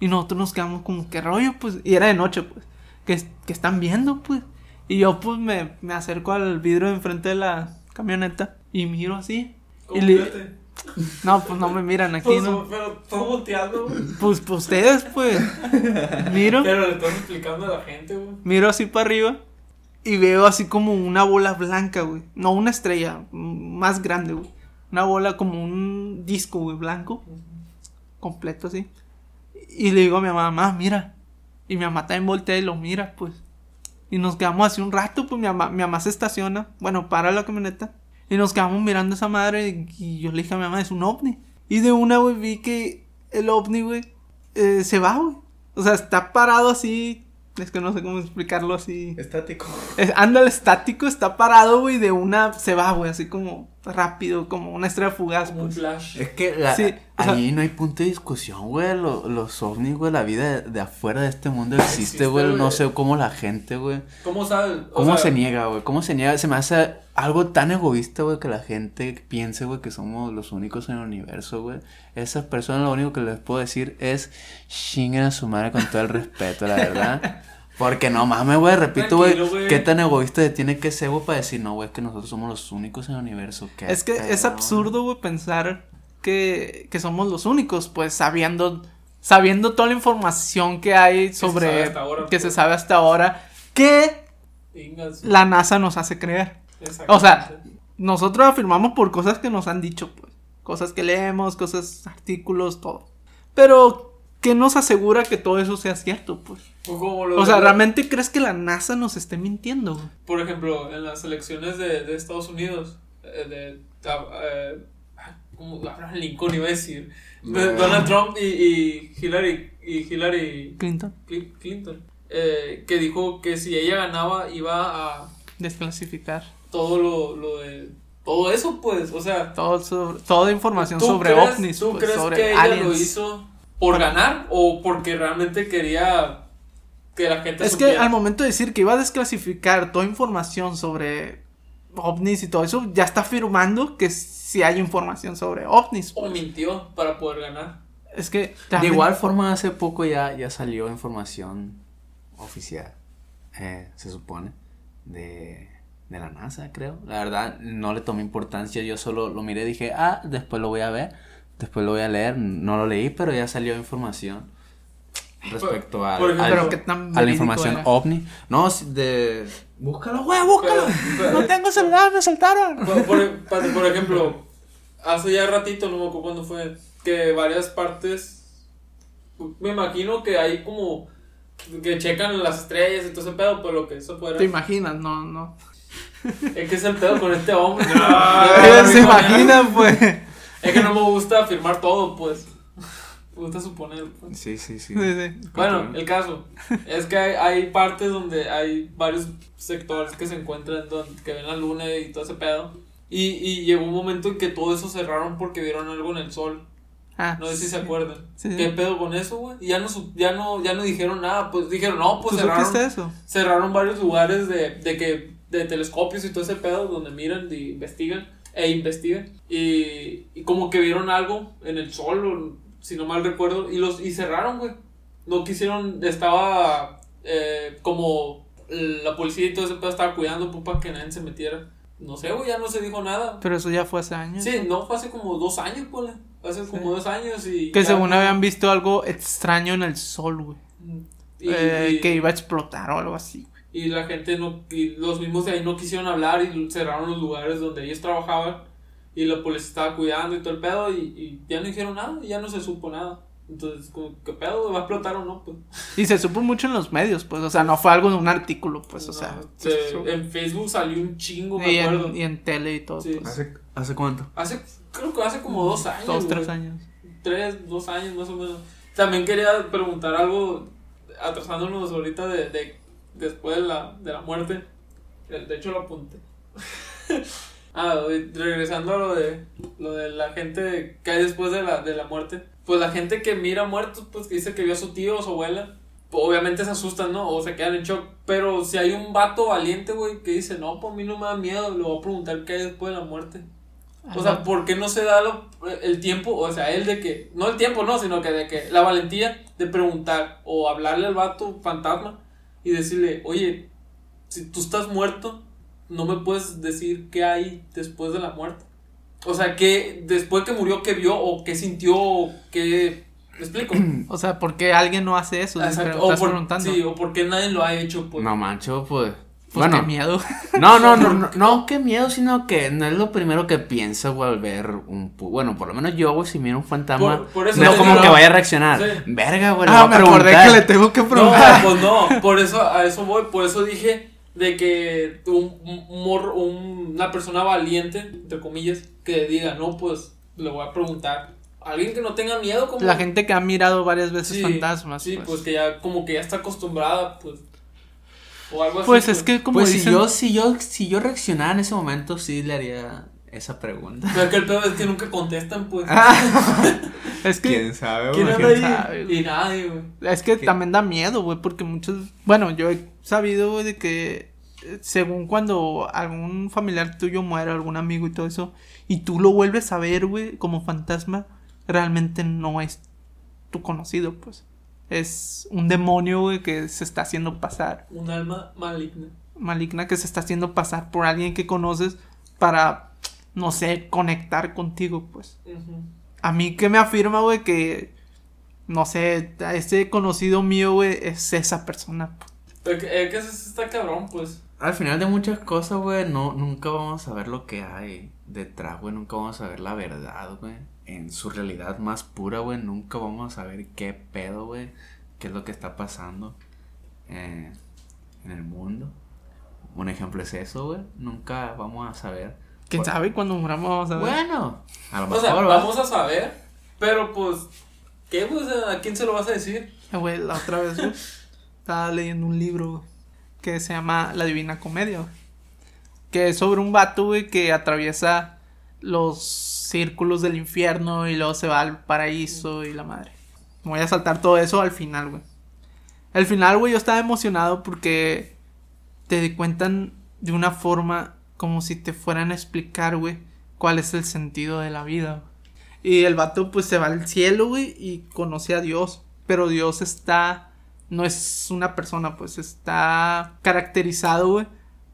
Speaker 2: Y nosotros nos quedamos como, ¿qué rollo? Pues, y era de noche, pues. ¿Qué, qué están viendo, pues? Y yo pues me, me acerco al vidrio de enfrente de la camioneta y miro así.
Speaker 3: y
Speaker 2: No, pues no me miran aquí,
Speaker 3: pues,
Speaker 2: ¿no?
Speaker 3: Pero todo volteando.
Speaker 2: Pues, pues ustedes, pues. Miro.
Speaker 3: Pero le estás explicando a la gente, güey.
Speaker 2: Miro así para arriba y veo así como una bola blanca, güey. No una estrella, más grande, güey. Una bola como un disco, güey, blanco. Completo así. Y le digo a mi mamá, mira. Y mi mamá también voltea y lo mira, pues. Y nos quedamos así un rato, pues mi mamá, mi mamá se estaciona, bueno, para la camioneta. Y nos quedamos mirando a esa madre y, yo le dije a mi mamá, es un ovni. Y de una, güey, vi que el ovni, güey, eh, se va, güey. O sea, está parado así. Es que no sé cómo explicarlo así.
Speaker 1: Estático.
Speaker 2: anda el estático, está parado, güey, de una se va, güey, así como rápido, como una estrella fugaz.
Speaker 3: Como un pues. flash.
Speaker 1: Es que la, ahí no hay punto de discusión, güey. los ovnis, güey, la vida de, afuera de este mundo existe, güey. No sé cómo la gente, güey.
Speaker 3: ¿Cómo sabe?
Speaker 1: ¿Cómo se niega, güey? ¿Cómo se niega? Se me hace algo tan egoísta, güey, que la gente piense, güey, que somos los únicos en el universo, güey. Esas personas lo único que les puedo decir es chinguen a su madre con todo el respeto, la verdad. Porque no mames, güey, repito, güey, qué tan egoísta tiene que ser, güey, para decir, no, güey, que nosotros somos los únicos en el universo.
Speaker 2: es que es absurdo, güey, pensar que, que somos los únicos, pues sabiendo, sabiendo toda la información que hay sobre, que se sabe hasta ahora, que la NASA nos hace creer. O sea, nosotros afirmamos por cosas que nos han dicho, pues, cosas que leemos, cosas, artículos, todo. Pero ¿qué nos asegura que todo eso sea cierto, pues? O, sea, ¿realmente crees que la NASA nos esté mintiendo?
Speaker 3: Por ejemplo, en las elecciones de, de Estados Unidos, eh, de, eh, ¿cómo Abraham Lincoln iba a decir? Donald Trump y, y, Hillary y Hillary
Speaker 2: Clinton,
Speaker 3: Clinton eh, que dijo que si ella ganaba iba a
Speaker 2: desclasificar
Speaker 3: todo lo, lo de todo eso, pues, o sea,
Speaker 2: todo sobre, toda información sobre ovnis,
Speaker 3: ¿tú
Speaker 2: pues,
Speaker 3: crees que ella lo hizo por ganar o porque realmente quería que la gente
Speaker 2: Es que al momento de decir que iba a desclasificar toda información sobre ovnis y todo eso, ya está afirmando que sí hay información sobre ovnis.
Speaker 3: O pues. mintió para poder ganar.
Speaker 2: Es que
Speaker 1: de igual forma hace poco ya, ya salió información oficial, eh, se supone, de, de la NASA, creo. La verdad no le tomé importancia, yo solo lo miré y dije, ah, después lo voy a ver Después lo voy a leer, no lo leí, pero ya salió información. respecto a,
Speaker 3: ejemplo,
Speaker 1: al-
Speaker 2: Pero qué tan
Speaker 1: a la información
Speaker 2: era.
Speaker 1: ovni. No, si de... Búscalo, güey, búscalo.
Speaker 3: Pero- pero-
Speaker 1: no tengo celular, me saltaron.
Speaker 3: Por, por- por- ejemplo, hace ya ratito, no me acuerdo cuándo fue, que varias partes, me imagino que hay como que checan las estrellas y todo ese pedo, pues lo que eso fuera.
Speaker 2: ¿Te imaginas? No, no.
Speaker 3: Es que es el pedo con este hombre.
Speaker 2: Se imagina, pues.
Speaker 3: Es que no me gusta afirmar todo, pues. Me gusta suponer, pues.
Speaker 1: Sí, sí, sí.
Speaker 2: Sí, sí.
Speaker 3: Bueno, el caso es que hay, hay partes donde hay varios sectores que se encuentran donde que ven la luna y todo ese pedo. Y, y llegó un momento en que todo eso cerraron porque vieron algo en el sol.
Speaker 2: Ah,
Speaker 3: No sé si se acuerdan.
Speaker 2: Sí, sí.
Speaker 3: ¿Qué pedo con eso, güey? Y ya no, su- ya no, ya no dijeron nada. Pues dijeron, no,
Speaker 2: ¿Tú
Speaker 3: pues cerraron,
Speaker 2: supiste eso?
Speaker 3: cerraron varios lugares de, de que, de telescopios y todo ese pedo donde miran y investigan, e investigan. Y, y como que vieron algo en el sol, o, si no mal recuerdo, y los, y cerraron, güey. No quisieron, estaba eh, como la policía y todo ese pedo estaba cuidando pues, para que nadie se metiera. No sé, güey, ya no se dijo nada.
Speaker 2: Pero eso ya fue hace años.
Speaker 3: Sí, no, fue hace como dos años, pues. Hace como dos años y.
Speaker 2: Que según habían visto algo extraño en el sol, güey.
Speaker 3: Y,
Speaker 2: Eh,
Speaker 3: y-
Speaker 2: que iba a explotar o algo así, güey.
Speaker 3: Y la gente no. Y los mismos de ahí no quisieron hablar y cerraron los lugares donde ellos trabajaban. Y la policía estaba cuidando y todo el pedo. Y, y ya no dijeron nada, y ya no se supo nada. Entonces, como, ¿qué pedo? ¿Va a explotar o no? Pues,
Speaker 2: Y se supo mucho en los medios, pues. O sea, no fue algo de un artículo, pues. O
Speaker 3: no,
Speaker 2: sea,
Speaker 3: se- en Facebook salió un chingo, me
Speaker 2: y,
Speaker 3: acuerdo.
Speaker 2: en, y en tele y todo,
Speaker 3: Sí.
Speaker 2: pues.
Speaker 1: ¿Hace, ¿Hace cuánto?
Speaker 3: Hace, creo que hace como dos años.
Speaker 2: Dos, tres
Speaker 3: güey.
Speaker 2: años.
Speaker 3: tres, dos años más o menos. También quería preguntar algo, atrasándonos ahorita de, de después de la, de la muerte. De de hecho lo apunté. ah, regresando a lo de, lo de la gente que hay después de la, de la muerte. Pues la gente que mira muertos, pues que dice que vio a su tío o su abuela. pues, Obviamente se asustan, ¿no? O se quedan en shock. Pero si hay un vato valiente, güey, que dice, no, pues a mí no me da miedo, le voy a preguntar qué hay después de la muerte. O sea, ¿por qué no se da lo- el tiempo? O sea, él de que, no el tiempo, no, sino que de que la valentía de preguntar o hablarle al vato fantasma y decirle, oye, si tú estás muerto, no me puedes decir qué hay después de la muerte. O sea, que después que murió, qué vio o qué sintió o qué... ¿Me explico?
Speaker 2: O sea, ¿por qué alguien no hace eso?
Speaker 3: Exacto.
Speaker 2: Pero
Speaker 3: O
Speaker 2: estás
Speaker 3: por,
Speaker 2: preguntando.
Speaker 3: sí, o por qué nadie lo ha hecho. Pues.
Speaker 1: No mancho, pues.
Speaker 2: Pues
Speaker 1: bueno,
Speaker 2: qué miedo.
Speaker 1: no, no, no, no, no, qué miedo, sino que no es lo primero que pienso, güey, al ver un. Bueno, por lo menos yo, güey, si miro un fantasma.
Speaker 3: Por- por eso
Speaker 1: no como
Speaker 3: digo-
Speaker 1: que vaya a reaccionar.
Speaker 3: Sí.
Speaker 1: Verga, güey,
Speaker 2: Ah, me acordé que le tengo que
Speaker 3: No,
Speaker 2: preguntar.
Speaker 3: pues no, por eso, a eso voy, por eso dije de que un, un- una persona valiente, entre comillas, que diga, no, pues le voy a preguntar. Alguien que no tenga miedo, como.
Speaker 2: La gente que ha mirado varias veces
Speaker 3: Sí,
Speaker 2: fantasmas.
Speaker 3: Sí,
Speaker 2: pues.
Speaker 3: pues. que ya, como que ya está acostumbrada, pues. O algo así.
Speaker 2: Pues es que como
Speaker 1: Pues
Speaker 2: dicen,
Speaker 1: si yo, si yo, si yo reaccionara en ese momento, sí le haría esa pregunta.
Speaker 3: Pero es que el peor es que nunca contestan, pues.
Speaker 2: es que
Speaker 1: sabe,
Speaker 3: ¿Quién
Speaker 2: güey?
Speaker 3: anda
Speaker 2: ¿Quién sabe, güey?
Speaker 3: Y nadie, güey.
Speaker 2: Es que
Speaker 1: ¿Qué?
Speaker 2: también da miedo, güey, porque muchos... Bueno, yo he sabido, güey, de que eh, según cuando algún familiar tuyo muere, algún amigo y todo eso, y tú lo vuelves a ver, güey, como fantasma, realmente no es tu conocido, pues. Es un demonio, güey, que se está haciendo pasar,
Speaker 3: Un alma maligna.
Speaker 2: maligna, que se está haciendo pasar por alguien que conoces para, no sé, conectar contigo, pues. A mí que me afirma, güey, que, no sé, a ese conocido mío, güey, es esa persona.
Speaker 3: Pero que- Es que está cabrón, pues.
Speaker 1: Al final de muchas cosas, güey, no, nunca vamos a saber lo que hay detrás, güey. Nunca vamos a ver la verdad, güey. En su realidad más pura, güey. Nunca vamos a saber qué pedo, güey. Qué es lo que está pasando eh, en el mundo. Un ejemplo es eso, güey. Nunca vamos a saber.
Speaker 2: ¿Quién
Speaker 1: Por-
Speaker 2: sabe cuando muramos vamos a ver?
Speaker 1: Bueno, a lo
Speaker 3: O
Speaker 1: mejor,
Speaker 3: sea,
Speaker 1: ¿va?
Speaker 3: vamos a saber, pero pues, ¿qué? Pues, ¿a quién se lo vas a decir?
Speaker 2: Eh, güey, la otra vez, güey, estaba leyendo un libro, que se llama La Divina Comedia, güey, Que es sobre un vato, güey, que atraviesa los círculos del infierno y luego se va al paraíso y la madre. Me voy a saltar todo eso al final, güey. Al final, güey, yo estaba emocionado porque te cuentan de una forma como si te fueran a explicar, güey, cuál es el sentido de la vida. Y el vato, pues, se va al cielo, güey, y conoce a Dios. Pero Dios está. No es una persona, pues, está caracterizado, güey,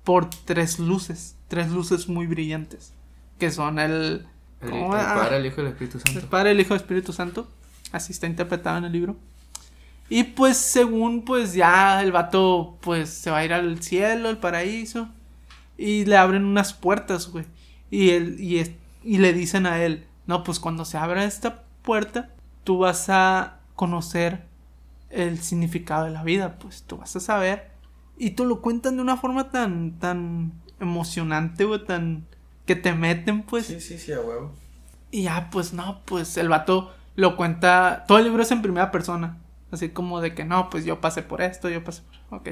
Speaker 2: por tres luces. Tres luces muy brillantes. Que son el.
Speaker 1: El, el. Padre, el Hijo y el Espíritu
Speaker 2: El
Speaker 1: Santo.
Speaker 2: Padre, el Hijo y el Espíritu Santo. Así está interpretado en el libro. Y pues según pues ya el vato pues se va a ir al cielo, al paraíso. Y le abren unas puertas, güey. Y, él, y, y le dicen a él, no, pues cuando se abra esta puerta, tú vas a conocer el significado de la vida, pues tú vas a saber. Y tú lo cuentan de una forma tan, tan emocionante, güey, tan... que te meten, pues.
Speaker 1: Sí, sí, sí, a huevo.
Speaker 2: Y ya, pues no, pues el vato lo cuenta, todo el libro es en primera persona. Así como de que no, pues yo pasé por esto, yo pasé por... Ok.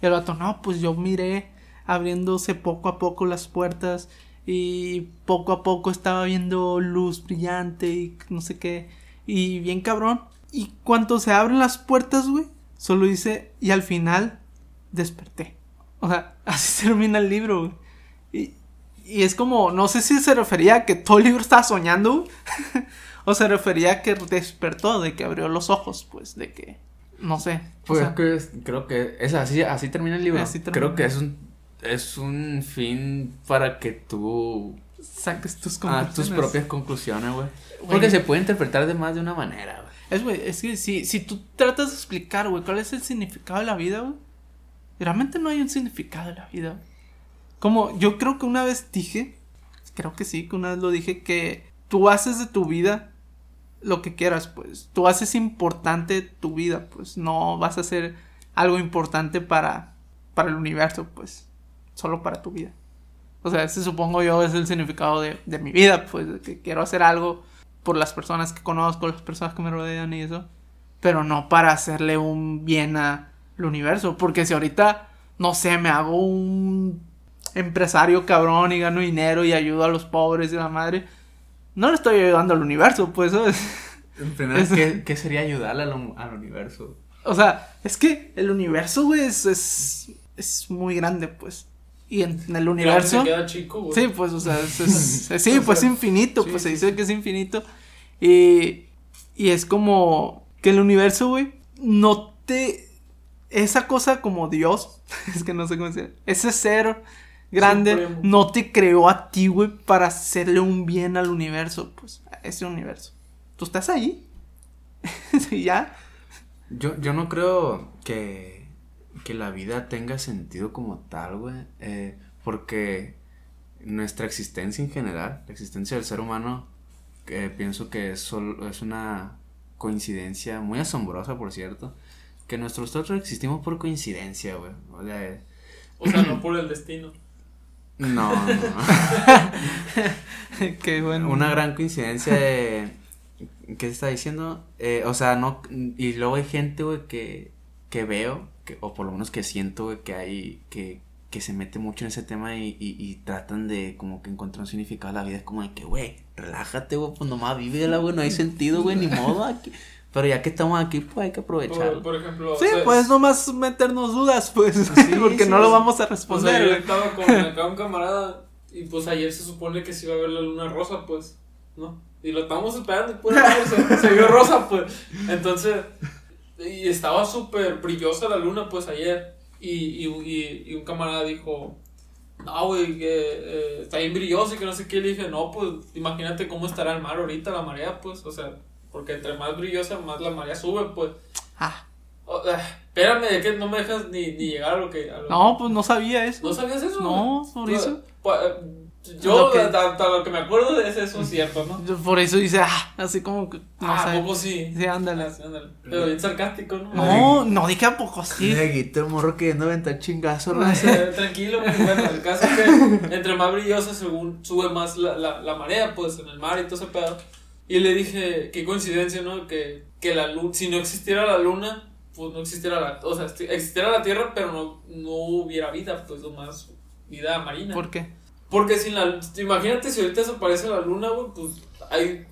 Speaker 2: Y el vato, no, pues yo miré abriéndose poco a poco las puertas y poco a poco estaba viendo luz brillante y no sé qué. Y bien cabrón. Y cuando se abren las puertas, güey, solo dice, y al final desperté. O sea, así termina el libro, güey. Y, y es como, no sé si se refería a que todo el libro estaba soñando, o se refería a que despertó, de que abrió los ojos, pues, de que, no sé.
Speaker 1: Pues que creo que es así, así termina el libro. Creo que es un, es un fin para que tú
Speaker 2: saques tus
Speaker 1: conclusiones. tus propias conclusiones, güey. Porque se puede interpretar de más de una manera, güey.
Speaker 2: Es, güey, es que si, si tú tratas de explicar, güey, cuál es el significado de la vida, güey, realmente no hay un significado de la vida. Como yo creo que una vez dije, creo que sí, que una vez lo dije, que tú haces de tu vida lo que quieras, pues. Tú haces importante tu vida, pues. No vas a hacer algo importante para, para el universo, pues. Solo para tu vida. O sea, ese supongo yo es el significado de, de mi vida, pues. que quiero hacer algo por las personas que conozco, las personas que me rodean y eso. Pero no para hacerle un bien al universo. Porque si ahorita, no sé, me hago un empresario cabrón y gano dinero y ayudo a los pobres y la madre no le estoy ayudando al universo, pues, ¿sabes?
Speaker 1: ¿qué, ¿qué, sería ayudarle al, universo?
Speaker 2: O sea, es que el universo, güey, es, es, muy grande, pues. Y en, el universo.
Speaker 3: Queda chico, güey.
Speaker 2: Sí, pues, o sea, es, sí, pues es infinito, pues se dice que es infinito. Y, y es como que el universo, güey, no te. Esa cosa como Dios, es que no sé cómo decir, ese ser grande no te creó a ti, güey, para hacerle un bien al universo, pues, a ese universo. Tú estás ahí. ¿Y ya?
Speaker 1: Yo, yo no creo que, que la vida tenga sentido como tal, güey. Eh, porque nuestra existencia en general, la existencia del ser humano, que pienso que es, solo, es una coincidencia muy asombrosa, por cierto. Que nosotros existimos por coincidencia, güey.
Speaker 3: O sea, o sea, no por el destino.
Speaker 1: No, no.
Speaker 2: Qué bueno.
Speaker 1: Una gran coincidencia de... ¿Qué se está diciendo? Eh, o sea, no... Y luego hay gente, güey, que, que veo, que, o por lo menos que siento, güey, que hay... Que, que se mete mucho en ese tema y, y, y, tratan de como que encontrar un significado a la vida. Es como de que, güey, relájate, güey, pues nomás vívela, güey, no hay sentido, güey, ni modo. Aquí. Pero ya que estamos aquí, pues hay que aprovechar.
Speaker 3: Por, ejemplo.
Speaker 2: Sí, pues nomás meternos dudas, pues. Sí, porque no lo vamos a responder.
Speaker 3: Pues ayer estaba con acá un camarada. Y pues ayer se supone que se iba a ver la luna rosa, pues. ¿No? Y lo estábamos esperando y pues se, se vio rosa, pues. Entonces. Y estaba súper brillosa la luna, pues ayer. Y, y, y, un camarada dijo. No, güey, que eh, está bien brilloso y que no sé qué. Le dije, no, pues imagínate cómo estará el mar ahorita, la marea, pues. O sea, porque entre más brillosa, más la marea sube, pues. Ah. espérame, de que no me dejas ni, ni llegar a lo que.
Speaker 2: no, pues no sabía eso.
Speaker 3: ¿No sabías eso?
Speaker 2: No, por eso.
Speaker 3: Pues, yo, lo que, hasta, lo que me acuerdo de eso, eso es cierto, ¿no?
Speaker 2: Por eso dice, ah, así como que.
Speaker 3: No ah, ¿a poco sí?
Speaker 2: Sí, ándale.
Speaker 3: Ah, ándale. Pero bien sarcástico, ¿no?
Speaker 2: No, no dije a poco sí.
Speaker 1: Neguito, el morro queriendo aventar chingazo,
Speaker 3: ¿no? Tranquilo, bueno, el caso es que entre más brillosa, según sube más la, la, la marea, pues en el mar y todo ese pedo. Y le dije, qué coincidencia, ¿no? Que, que la luna, si no existiera la luna, pues no existiera la, o sea, existiera la Tierra, pero no, no hubiera vida, pues más vida marina.
Speaker 2: ¿Por qué?
Speaker 3: Porque sin la, imagínate si ahorita desaparece la luna, güey, pues hay,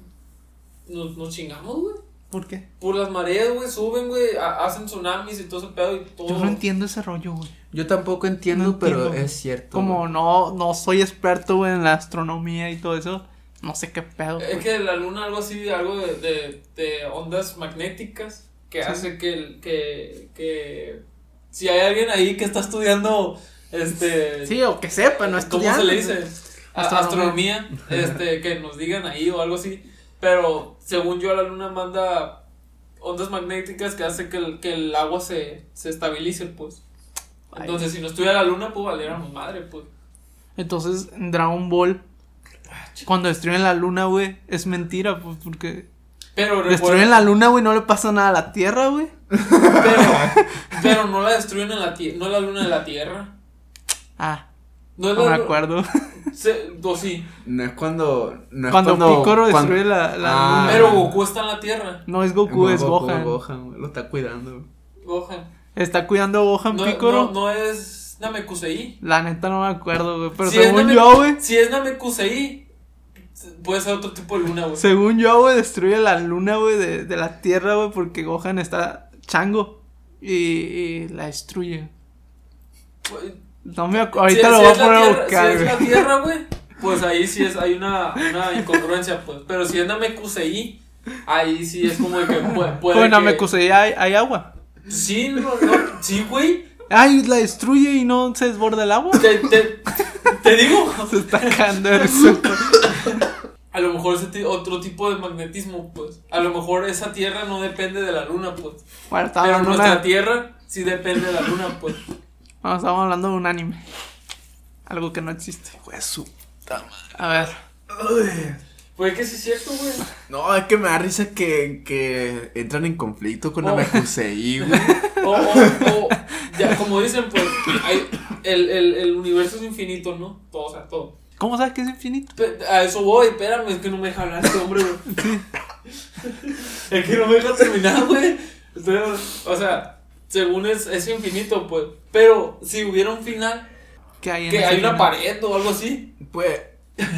Speaker 3: nos, nos chingamos, güey.
Speaker 2: ¿Por qué?
Speaker 3: Por las mareas, güey, suben, güey, hacen tsunamis y todo ese pedo y todo.
Speaker 2: Yo no entiendo ese rollo, güey.
Speaker 1: Yo tampoco entiendo, pero es cierto.
Speaker 2: Como no, no soy experto, güey, en la astronomía y todo eso no sé qué pedo.
Speaker 3: Es que la luna algo así, algo de, de, de ondas magnéticas que hace que, que, que si hay alguien ahí que está estudiando este
Speaker 2: sí o que sepa no
Speaker 3: cómo se le dice astronomía, este que nos digan ahí o algo así pero según yo la luna manda ondas magnéticas que hacen que el, que el agua se, se estabilice, pues. Entonces, si no estuviera la luna, pues valiéramos madre, pues.
Speaker 2: Entonces, en Dragon Ball, cuando destruyen la luna, güey, es mentira, pues, porque.
Speaker 3: Pero
Speaker 2: Destruyen la luna, güey, no le pasa nada a la Tierra, güey.
Speaker 3: Pero, pero no la destruyen en la tierra, no la luna de la Tierra.
Speaker 2: Ah.
Speaker 3: No, es
Speaker 2: No
Speaker 3: la
Speaker 2: me acuerdo.
Speaker 3: se- o sí.
Speaker 1: No es cuando. No es
Speaker 2: Cuando Piccolo
Speaker 1: cuando-
Speaker 2: destruye la- la
Speaker 1: Ah.
Speaker 2: luna.
Speaker 3: Pero Goku está en la Tierra.
Speaker 2: No es Goku, es Gohan.
Speaker 1: güey, lo está cuidando.
Speaker 3: Gohan.
Speaker 2: Está cuidando a Gohan
Speaker 3: No,
Speaker 2: Piccolo.
Speaker 3: no, no es Namekusei.
Speaker 2: La neta no me acuerdo, güey. Pero
Speaker 3: Si es
Speaker 2: según
Speaker 3: Name-
Speaker 2: yo, güey.
Speaker 3: Si es Namekusei, puede ser otro tipo de luna, güey.
Speaker 2: Según yo, güey, destruye la luna, güey, de, de la Tierra, güey, porque Gohan está chango. Y, y la destruye. No me acuerdo. Ahorita
Speaker 3: Si-
Speaker 2: lo
Speaker 3: si
Speaker 2: voy a poner a
Speaker 3: Tierra-
Speaker 2: buscar,
Speaker 3: Si es la. Tierra, güey, pues ahí sí es, hay una, una incongruencia, pues. Pero si es Namekusei, ahí sí es como de que puede, puede
Speaker 2: me acusé, hay, hay agua.
Speaker 3: Sí, no, no, sí, güey.
Speaker 2: Ay, la destruye y no se desborda el agua.
Speaker 3: Te, te, te digo,
Speaker 2: Se está cagando de risa.
Speaker 3: A lo mejor es otro tipo de magnetismo, pues. A lo mejor esa Tierra no depende de la Luna, pues.
Speaker 2: Bueno, estaba
Speaker 3: Pero nuestra
Speaker 2: una-
Speaker 3: Tierra sí depende de la Luna, pues.
Speaker 2: bueno, estábamos hablando de un anime. Algo que no existe.
Speaker 1: Güey, su puta madre.
Speaker 2: A ver.
Speaker 1: Uy.
Speaker 3: Puede que sí es cierto, güey.
Speaker 1: No, es que me da risa que, que entran en conflicto con
Speaker 3: Oh.
Speaker 1: Namekusei, güey.
Speaker 3: O, o, o, ya, como dicen, pues, hay, el, el, el universo es infinito, ¿no? Todo, o sea, todo.
Speaker 2: ¿Cómo sabes que es infinito?
Speaker 3: A eso voy, espérame, es que no me deja hablar este hombre, güey. Es que no me deja terminar, güey. O sea, según es, es infinito, pues. Pero si hubiera un final,
Speaker 2: Que hay en
Speaker 3: que hay una pared o algo así,
Speaker 1: Pues,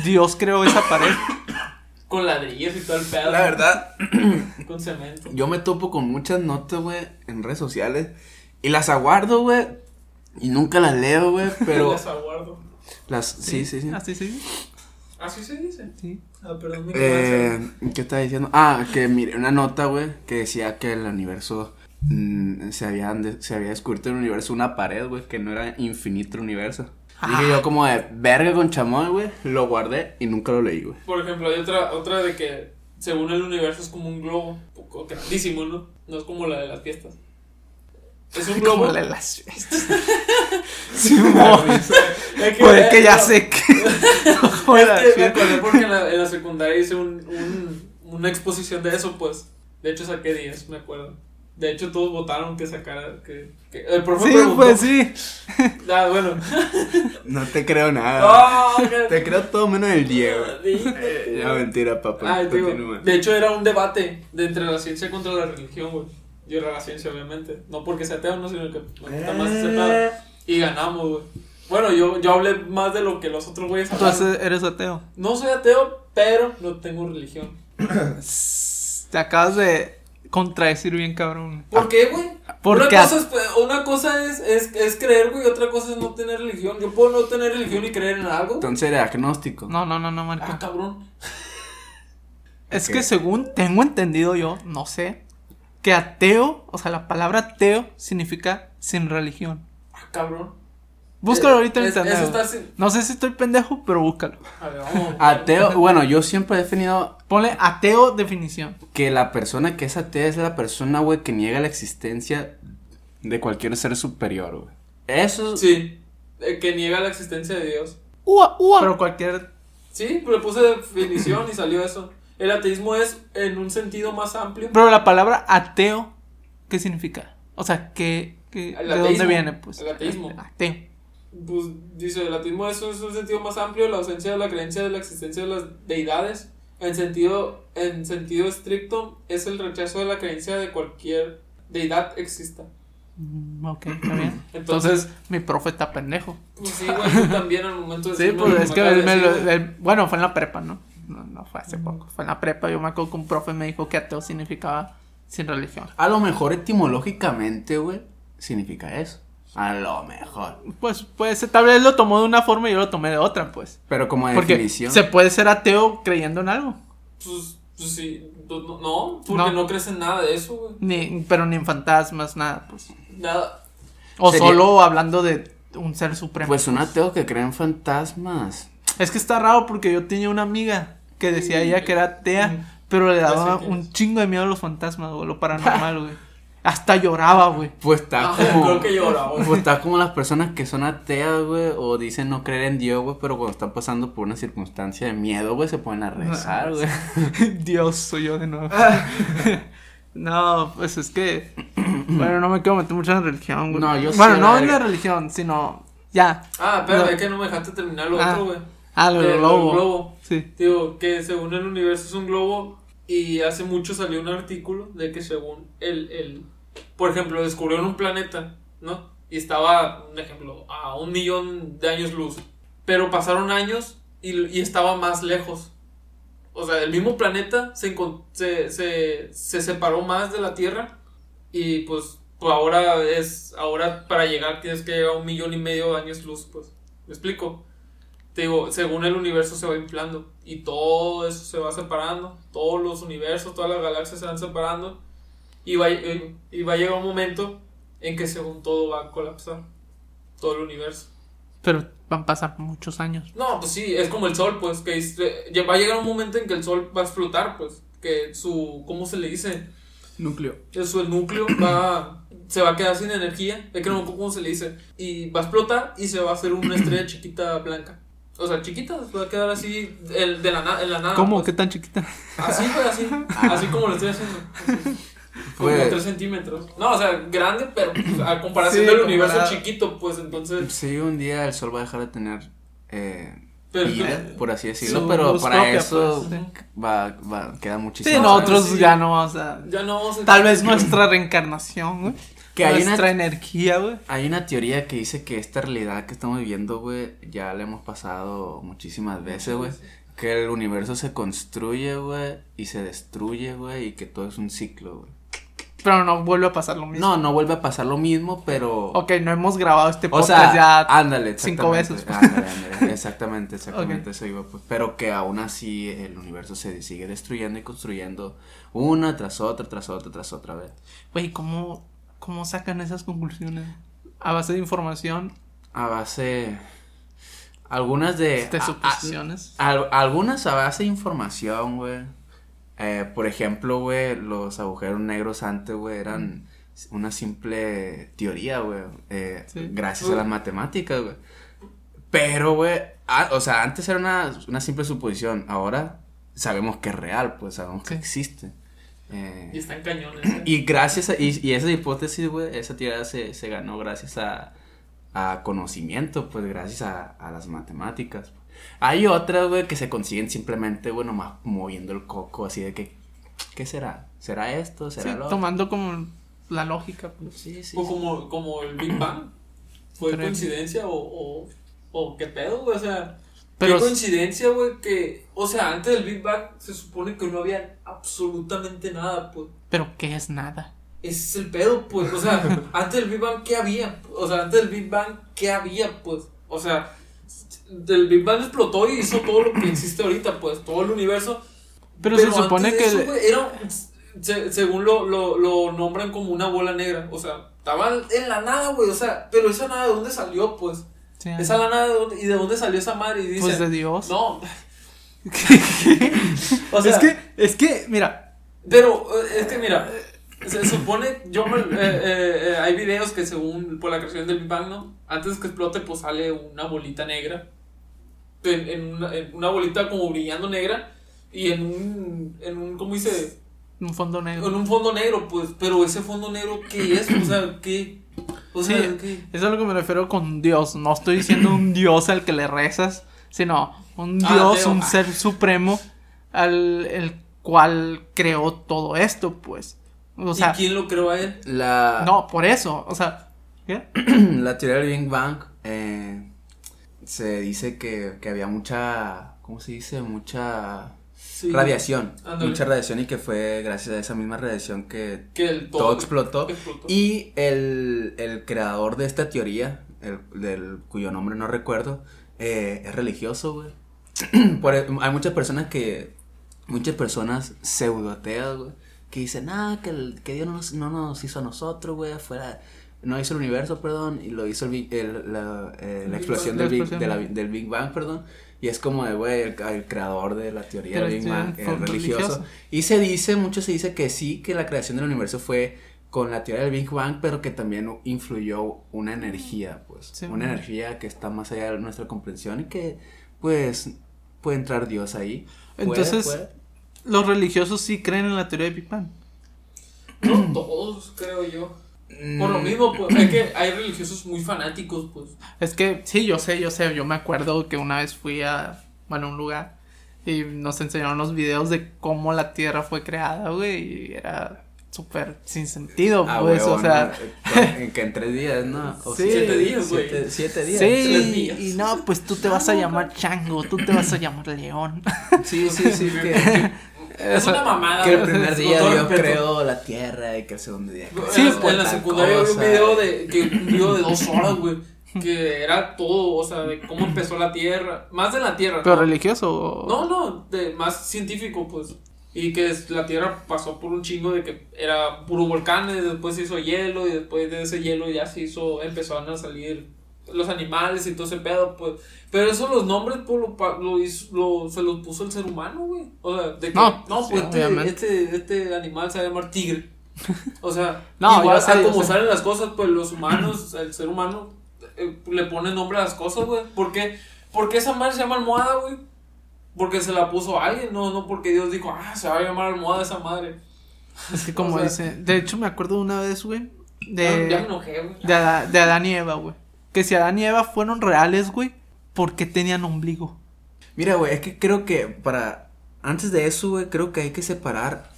Speaker 2: Dios creó esa pared.
Speaker 3: con ladrillos y todo el pedo.
Speaker 1: la verdad,
Speaker 3: Con cemento.
Speaker 1: yo me topo con muchas notas, güey, en redes sociales. Y las aguardo, güey. Y nunca las leo, güey. Pero
Speaker 3: Las aguardo.
Speaker 1: Las. Sí, sí, sí.
Speaker 2: Así sí.
Speaker 3: Así se dice.
Speaker 2: Sí.
Speaker 3: Ah, perdón, mi.
Speaker 1: Eh, ¿Qué estaba diciendo? Ah, que miré una nota, güey, que decía que el universo mm, se, habían de- se había descubierto en el universo una pared, güey, que no era infinito el universo. Dije yo como de verga con chamoy, güey, lo guardé y nunca lo leí, güey.
Speaker 3: Por ejemplo, hay otra, otra de que según el universo es como un globo, un poco grandísimo, ¿no? No es como la de las fiestas. Es un globo.
Speaker 2: Como las fiestas. Simón.
Speaker 3: Es que,
Speaker 2: Puede que ya sé que.
Speaker 3: Es que me acordé porque en la, en la secundaria hice un, un- una exposición de eso, pues. De hecho, saqué 10, me acuerdo. De hecho, todos votaron que sacara. Que, que- el profe
Speaker 2: Sí,
Speaker 3: preguntó.
Speaker 2: pues sí.
Speaker 3: Ah, bueno.
Speaker 1: No te creo nada. Te creo todo menos el Diego. Eh, ya mentira, papá.
Speaker 3: Ah, digo, de hecho era un debate de entre la ciencia contra la religión, güey. Yo era la ciencia, obviamente. No porque sea ateo, no, sino que gusta más ese pedo. Y ganamos, güey. Bueno, yo, yo hablé más de lo que los otros güeyes hablaron.
Speaker 2: Entonces eres ateo.
Speaker 3: No soy ateo, pero no tengo religión.
Speaker 2: Te acabas de contradecir bien, cabrón.
Speaker 3: ¿Por qué, güey?
Speaker 2: Porque
Speaker 3: una cosa, es, una cosa es, es, es creer, güey, y otra cosa es no tener religión. Yo puedo no tener religión y creer en algo.
Speaker 1: Entonces era agnóstico.
Speaker 2: No, no, no, no, Marco.
Speaker 3: Ah, cabrón.
Speaker 2: Es que según tengo entendido yo, no sé, que ateo, o sea, la palabra ateo significa sin religión.
Speaker 3: Ah, cabrón.
Speaker 2: Búscalo
Speaker 3: Eh,
Speaker 2: ahorita en
Speaker 3: es-
Speaker 2: internet.
Speaker 3: sin-
Speaker 2: No sé si estoy pendejo, pero búscalo.
Speaker 3: A ver, vamos.
Speaker 1: Ateo, bueno, yo siempre he definido
Speaker 2: Ponle ateo definición.
Speaker 1: que la persona que es atea es la persona, güey, que niega la existencia de cualquier ser superior, güey. Eso es...
Speaker 3: Sí, eh, que niega la existencia de Dios.
Speaker 2: Ua, ua. Pero cualquier.
Speaker 3: Sí, pero le puse definición y salió eso. El ateísmo es en un sentido más amplio.
Speaker 2: Pero la palabra ateo, ¿qué significa? O sea, ¿qué, ¿de dónde viene? Pues.
Speaker 3: El ateísmo.
Speaker 2: Ateo.
Speaker 3: Pues dice, el ateísmo es, es un sentido más amplio, la ausencia de la creencia de la existencia de las deidades. En sentido, en sentido estricto, es el rechazo de la creencia de cualquier deidad exista.
Speaker 2: Mm, Ok, está bien.
Speaker 3: Entonces-
Speaker 2: Entonces, mi profe está pendejo.
Speaker 3: Pues sí, güey, tú también al momento de
Speaker 2: Sí, pues es que él me lo- él- bueno, fue en la prepa, ¿no? ¿No? No fue hace poco, fue en la prepa. Yo me acuerdo que un profe me dijo que ateo significaba sin religión.
Speaker 1: A lo mejor etimológicamente, güey, significa eso. A lo mejor.
Speaker 2: Pues, pues tal vez lo tomó de una forma y yo lo tomé de otra, pues.
Speaker 1: Pero como
Speaker 2: Porque
Speaker 1: definición.
Speaker 2: se puede ser ateo creyendo en algo.
Speaker 3: Pues, pues sí, no, no, no, porque
Speaker 2: No.
Speaker 3: no. crees en nada de eso, güey.
Speaker 2: Ni, pero ni en fantasmas, nada, pues.
Speaker 3: Nada.
Speaker 2: O
Speaker 1: Sería-
Speaker 2: solo hablando de un ser supremo.
Speaker 1: Pues un ateo que cree en fantasmas.
Speaker 2: Es que está raro porque yo tenía una amiga que decía ella que era atea, pero le daba un chingo de miedo a los fantasmas, güey, lo paranormal, güey. Hasta lloraba, güey.
Speaker 1: Pues está ah, como. Creo que lloraba, Pues está como las personas que son ateas, güey, o dicen no creer en Dios, güey, pero cuando están pasando por una circunstancia de miedo, güey, se ponen a rezar, güey.
Speaker 2: Dios, soy yo de nuevo. no, pues es que. bueno, no me quiero meter mucho en religión, güey. No, yo Bueno, no en la religión, sino. Ya.
Speaker 3: Ah, pero es que no me dejaste terminar lo ah. otro, güey. Ah, lo del globo. globo. Sí. Digo, que según el universo es un globo y hace mucho salió un artículo de que según el, el por ejemplo, descubrieron un planeta, ¿no? Y estaba, un ejemplo, a un millón de años luz. Pero pasaron años y, y estaba más lejos. O sea, el mismo planeta se, se, se, se separó más de la Tierra y pues, pues ahora es, ahora para llegar tienes que llegar a un millón y medio de años luz, pues. ¿Me explico? Digo, según el universo se va inflando y todo eso se va separando, todos los universos, todas las galaxias se van separando y va, y va a llegar un momento en que según todo va a colapsar, todo el universo.
Speaker 2: Pero van a pasar muchos años.
Speaker 3: No, pues sí, es como el sol, pues, que va a llegar un momento en que el sol va a explotar, pues, que su, ¿cómo se le dice?
Speaker 2: Núcleo.
Speaker 3: Eso, el núcleo va, se va a quedar sin energía, es que no, ¿cómo se le dice? Y va a explotar y se va a hacer una estrella chiquita blanca. O sea, chiquita, va a quedar así el, de la, en la nada.
Speaker 2: ¿Cómo? Pues. ¿Qué tan chiquita?
Speaker 3: Así, pues, así. Así como lo estoy haciendo. Como 3 pues. centímetros. No, o sea, grande, pero pues, a comparación del universo chiquito, pues entonces.
Speaker 1: Sí, un día el sol va a dejar de tener. Eh, vida, por así decirlo, pero para eso pues, va, va, queda muchísimo.
Speaker 2: Sí, nosotros ya no vamos a.
Speaker 3: Ya no vamos
Speaker 2: a Tal vez nuestra reencarnación, güey que hay una, energía, güey.
Speaker 1: Hay una teoría que dice que esta realidad que estamos viviendo, güey, ya la hemos pasado muchísimas veces, güey. Que el universo se construye, güey, y se destruye, güey, y que todo es un ciclo, güey.
Speaker 2: Pero no vuelve a pasar lo mismo.
Speaker 1: No, no vuelve a pasar lo mismo, pero.
Speaker 2: Ok, no hemos grabado este podcast ya.
Speaker 1: Ándale,
Speaker 2: cinco veces.
Speaker 1: Ándale, ándale. Exactamente, exactamente eso iba, pues. Pero que aún así el universo se sigue destruyendo y construyendo una tras otra, tras otra, tras otra vez.
Speaker 2: Güey, ¿cómo ¿Cómo sacan esas conclusiones? ¿A base de información?
Speaker 1: A base. Algunas de.
Speaker 2: ¿De suposiciones?
Speaker 1: algunas a base de información, güey. Eh, por ejemplo, güey, los agujeros negros antes, güey, eran una simple teoría, güey. Eh, gracias a las matemáticas, güey. Pero, güey, o sea, antes era una, una, simple suposición. Ahora sabemos que es real, pues sabemos que existe.
Speaker 3: Eh, y están cañones. ¿eh?
Speaker 1: Y gracias a, y, esa hipótesis, güey, esa tirada se, se ganó gracias a, a, conocimiento, pues gracias a, a las matemáticas. Hay otras, güey, que se consiguen simplemente, bueno, más moviendo el coco, así de que, ¿qué será? ¿Será esto? ¿Será
Speaker 2: lo Tomando como la lógica, pues.
Speaker 3: Sí, sí. O como, como el Big Bang. ¿Fue coincidencia o, o, o qué pedo, güey? O sea, pero Qué coincidencia, güey, que, o sea, antes del Big Bang se supone que no había absolutamente nada, pues.
Speaker 2: Pero ¿qué es nada?
Speaker 3: Ese es el pedo, pues, o sea, antes del Big Bang, ¿qué había? O sea, antes del Big Bang, ¿qué había, pues? O sea, el Big Bang explotó y hizo todo lo que existe ahorita, pues, todo el universo.
Speaker 2: Pero, se supone que...
Speaker 3: era, según lo, lo, lo nombran como una bola negra, o sea, estaba en la nada, güey, o sea, pero esa nada de dónde salió, pues. Esa lana, de dónde, ¿y de dónde salió esa madre? Y dice,
Speaker 2: pues de Dios.
Speaker 3: No.
Speaker 2: o sea, es que, es que, mira.
Speaker 3: Pero, es que, mira, se supone, yo eh, eh, eh, hay videos que según, por la creación del Big Bang, ¿no? Antes que explote, pues sale una bolita negra. En, en, una, en una bolita como brillando negra. Y en un, en un, ¿cómo dice?
Speaker 2: Un fondo negro.
Speaker 3: En un fondo negro, pues, pero ese fondo negro, ¿qué es? O sea, ¿qué?
Speaker 2: Sí, eso es a lo que me refiero con Dios. No estoy diciendo un Dios al que le rezas, sino un ah, Dios, un ser supremo al el cual creó todo esto, pues.
Speaker 3: O sea, ¿Y quién lo creó a él?
Speaker 1: La...
Speaker 2: No, por eso, o sea, ¿qué?
Speaker 1: la teoría del Big Bang eh, se dice que, que había mucha, ¿cómo se dice? Mucha radiación. Mucha radiación y que fue gracias a esa misma radiación que, todo, explotó. Y el, creador de esta teoría, el, del, cuyo nombre no recuerdo, eh, es religioso, güey. E, hay muchas personas que, muchas personas pseudoteas, güey, que dicen, ah, que, que Dios no nos, no nos hizo a nosotros, güey, fuera no hizo el universo, perdón, y lo hizo el, el la, eh, la, explosión, del, Big, de la, del Big Bang, perdón. Y es como de, güey, el, creador de la teoría del Big Bang, el religioso. Y se dice, mucho se dice que sí, que la creación del universo fue con la teoría del Big Bang, pero que también influyó una energía, pues. una energía que está más allá de nuestra comprensión y que, pues, puede entrar Dios ahí.
Speaker 2: Entonces, los religiosos sí creen en la teoría del Big Bang.
Speaker 3: No todos, creo yo. Por lo mm. mismo, pues, es que hay religiosos muy fanáticos, pues.
Speaker 2: Es que, sí, yo sé, yo sé, yo me acuerdo que una vez fui a, bueno, un lugar y nos enseñaron los videos de cómo la Tierra fue creada, güey, y era súper sin sentido, ah, pues, o sea.
Speaker 1: en que en tres días, ¿no?
Speaker 3: sí, siete días, güey.
Speaker 1: Siete, días.
Speaker 2: Sí, y no, pues tú te vas a llamar Chango, tú te vas a llamar León.
Speaker 1: Sí, sí, sí, que,
Speaker 3: es una mamada.
Speaker 1: Que el primer día yo creo la tierra y que el segundo día.
Speaker 3: Sí, en la secundaria vi un video de, que, un video de dos horas, güey. Que era todo, o sea, de cómo empezó la tierra. Más de la tierra.
Speaker 2: ¿Pero religioso?
Speaker 3: No, no, de, más científico, pues. Y que la tierra pasó por un chingo de que era puro volcanes, después se hizo hielo y después de ese hielo ya se hizo, empezaron a salir los animales y todo ese pedo, pues. Pero eso los nombres, pues, lo, lo, se los puso el ser humano, güey. O sea, de que, no, no pues este, este, este, animal se va a llamar tigre. O sea, no, igual sé, como salen las cosas, pues los humanos, el ser humano, eh, le pone nombre a las cosas, güey. ¿Por qué? Porque esa madre se llama almohada, güey. Porque se la puso alguien, no, no porque Dios dijo, ah, se va a llamar almohada esa madre.
Speaker 2: Es que como dice, de hecho me acuerdo una vez, güey,
Speaker 3: de, ya me enojé, güey.
Speaker 2: De, de Adán y Eva, güey que si Adán y Eva fueron reales, güey, ¿por qué tenían ombligo?
Speaker 1: Mira, güey, es que creo que para. Antes de eso, güey, creo que hay que separar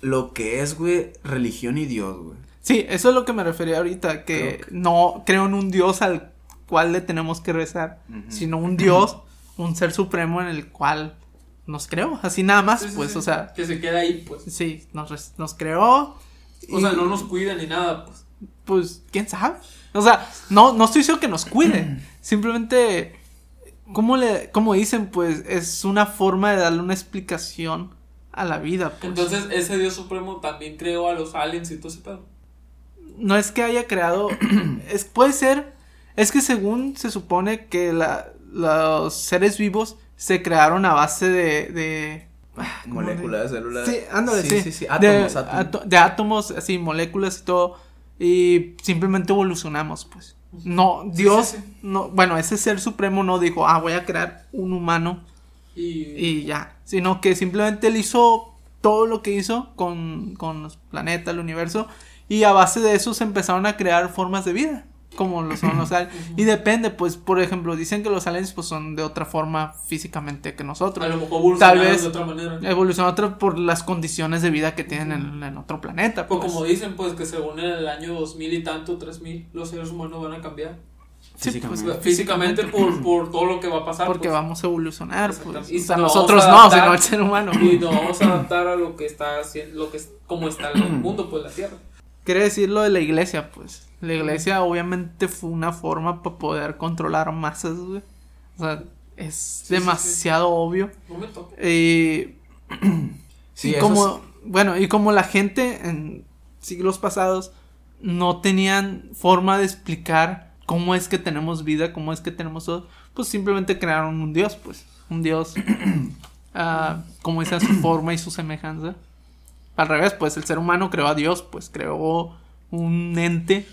Speaker 1: lo que es, güey, religión y Dios, güey.
Speaker 2: Sí, eso es lo que me refería ahorita, que, no creo en un Dios al cual le tenemos que rezar, sino un Dios, un ser supremo en el cual nos creó, así nada más, pues, o sea.
Speaker 3: Que se queda ahí, pues.
Speaker 2: Sí, nos, nos creó.
Speaker 3: O sea, no nos cuida ni nada, pues.
Speaker 2: Pues, quién sabe. O sea, no, no estoy diciendo que nos cuiden. Simplemente, como le, como dicen, pues es una forma de darle una explicación a la vida. Pues.
Speaker 3: Entonces, ese Dios Supremo también creó a los aliens y todo ese pedo.
Speaker 2: No es que haya creado. es, puede ser. Es que según se supone que la, los seres vivos se crearon a base de. de
Speaker 1: ah, moléculas, células.
Speaker 2: Sí, ándale, sí. sí, sí, Átomos, de, átomos. de átomos, así, moléculas y todo y simplemente evolucionamos, pues. No, Dios, no, bueno, ese ser supremo no dijo, ah, voy a crear un humano y, ya, sino que simplemente él hizo todo lo que hizo con, con los planetas, el universo, y a base de eso se empezaron a crear formas de vida como lo son los aliens. Y depende, pues, por ejemplo, dicen que los aliens pues son de otra forma físicamente que nosotros.
Speaker 3: A lo mejor Tal vez de otra manera.
Speaker 2: Evolucionan otra por las condiciones de vida que tienen en, otro planeta.
Speaker 3: Pues. como dicen, pues, que según en el año 2000 y tanto, 3000, los seres humanos van a cambiar.
Speaker 2: físicamente.
Speaker 3: Pues, físicamente por, por, todo lo que va a pasar.
Speaker 2: Porque pues. vamos a evolucionar, pues. Y nosotros no, sino el ser humano.
Speaker 3: Y nos vamos a adaptar a lo que está haciendo, lo que es, como está el mundo, pues, la Tierra.
Speaker 2: Quiere decir lo de la iglesia, pues. La iglesia obviamente fue una forma para poder controlar masas, güey. O sea, es demasiado obvio. y como, bueno, y como la gente en siglos pasados no tenían forma de explicar cómo es que tenemos vida, cómo es que tenemos todo, pues simplemente crearon un dios, pues. Un dios, uh, como esa su forma y su semejanza. Al revés, pues el ser humano creó a Dios, pues creó un ente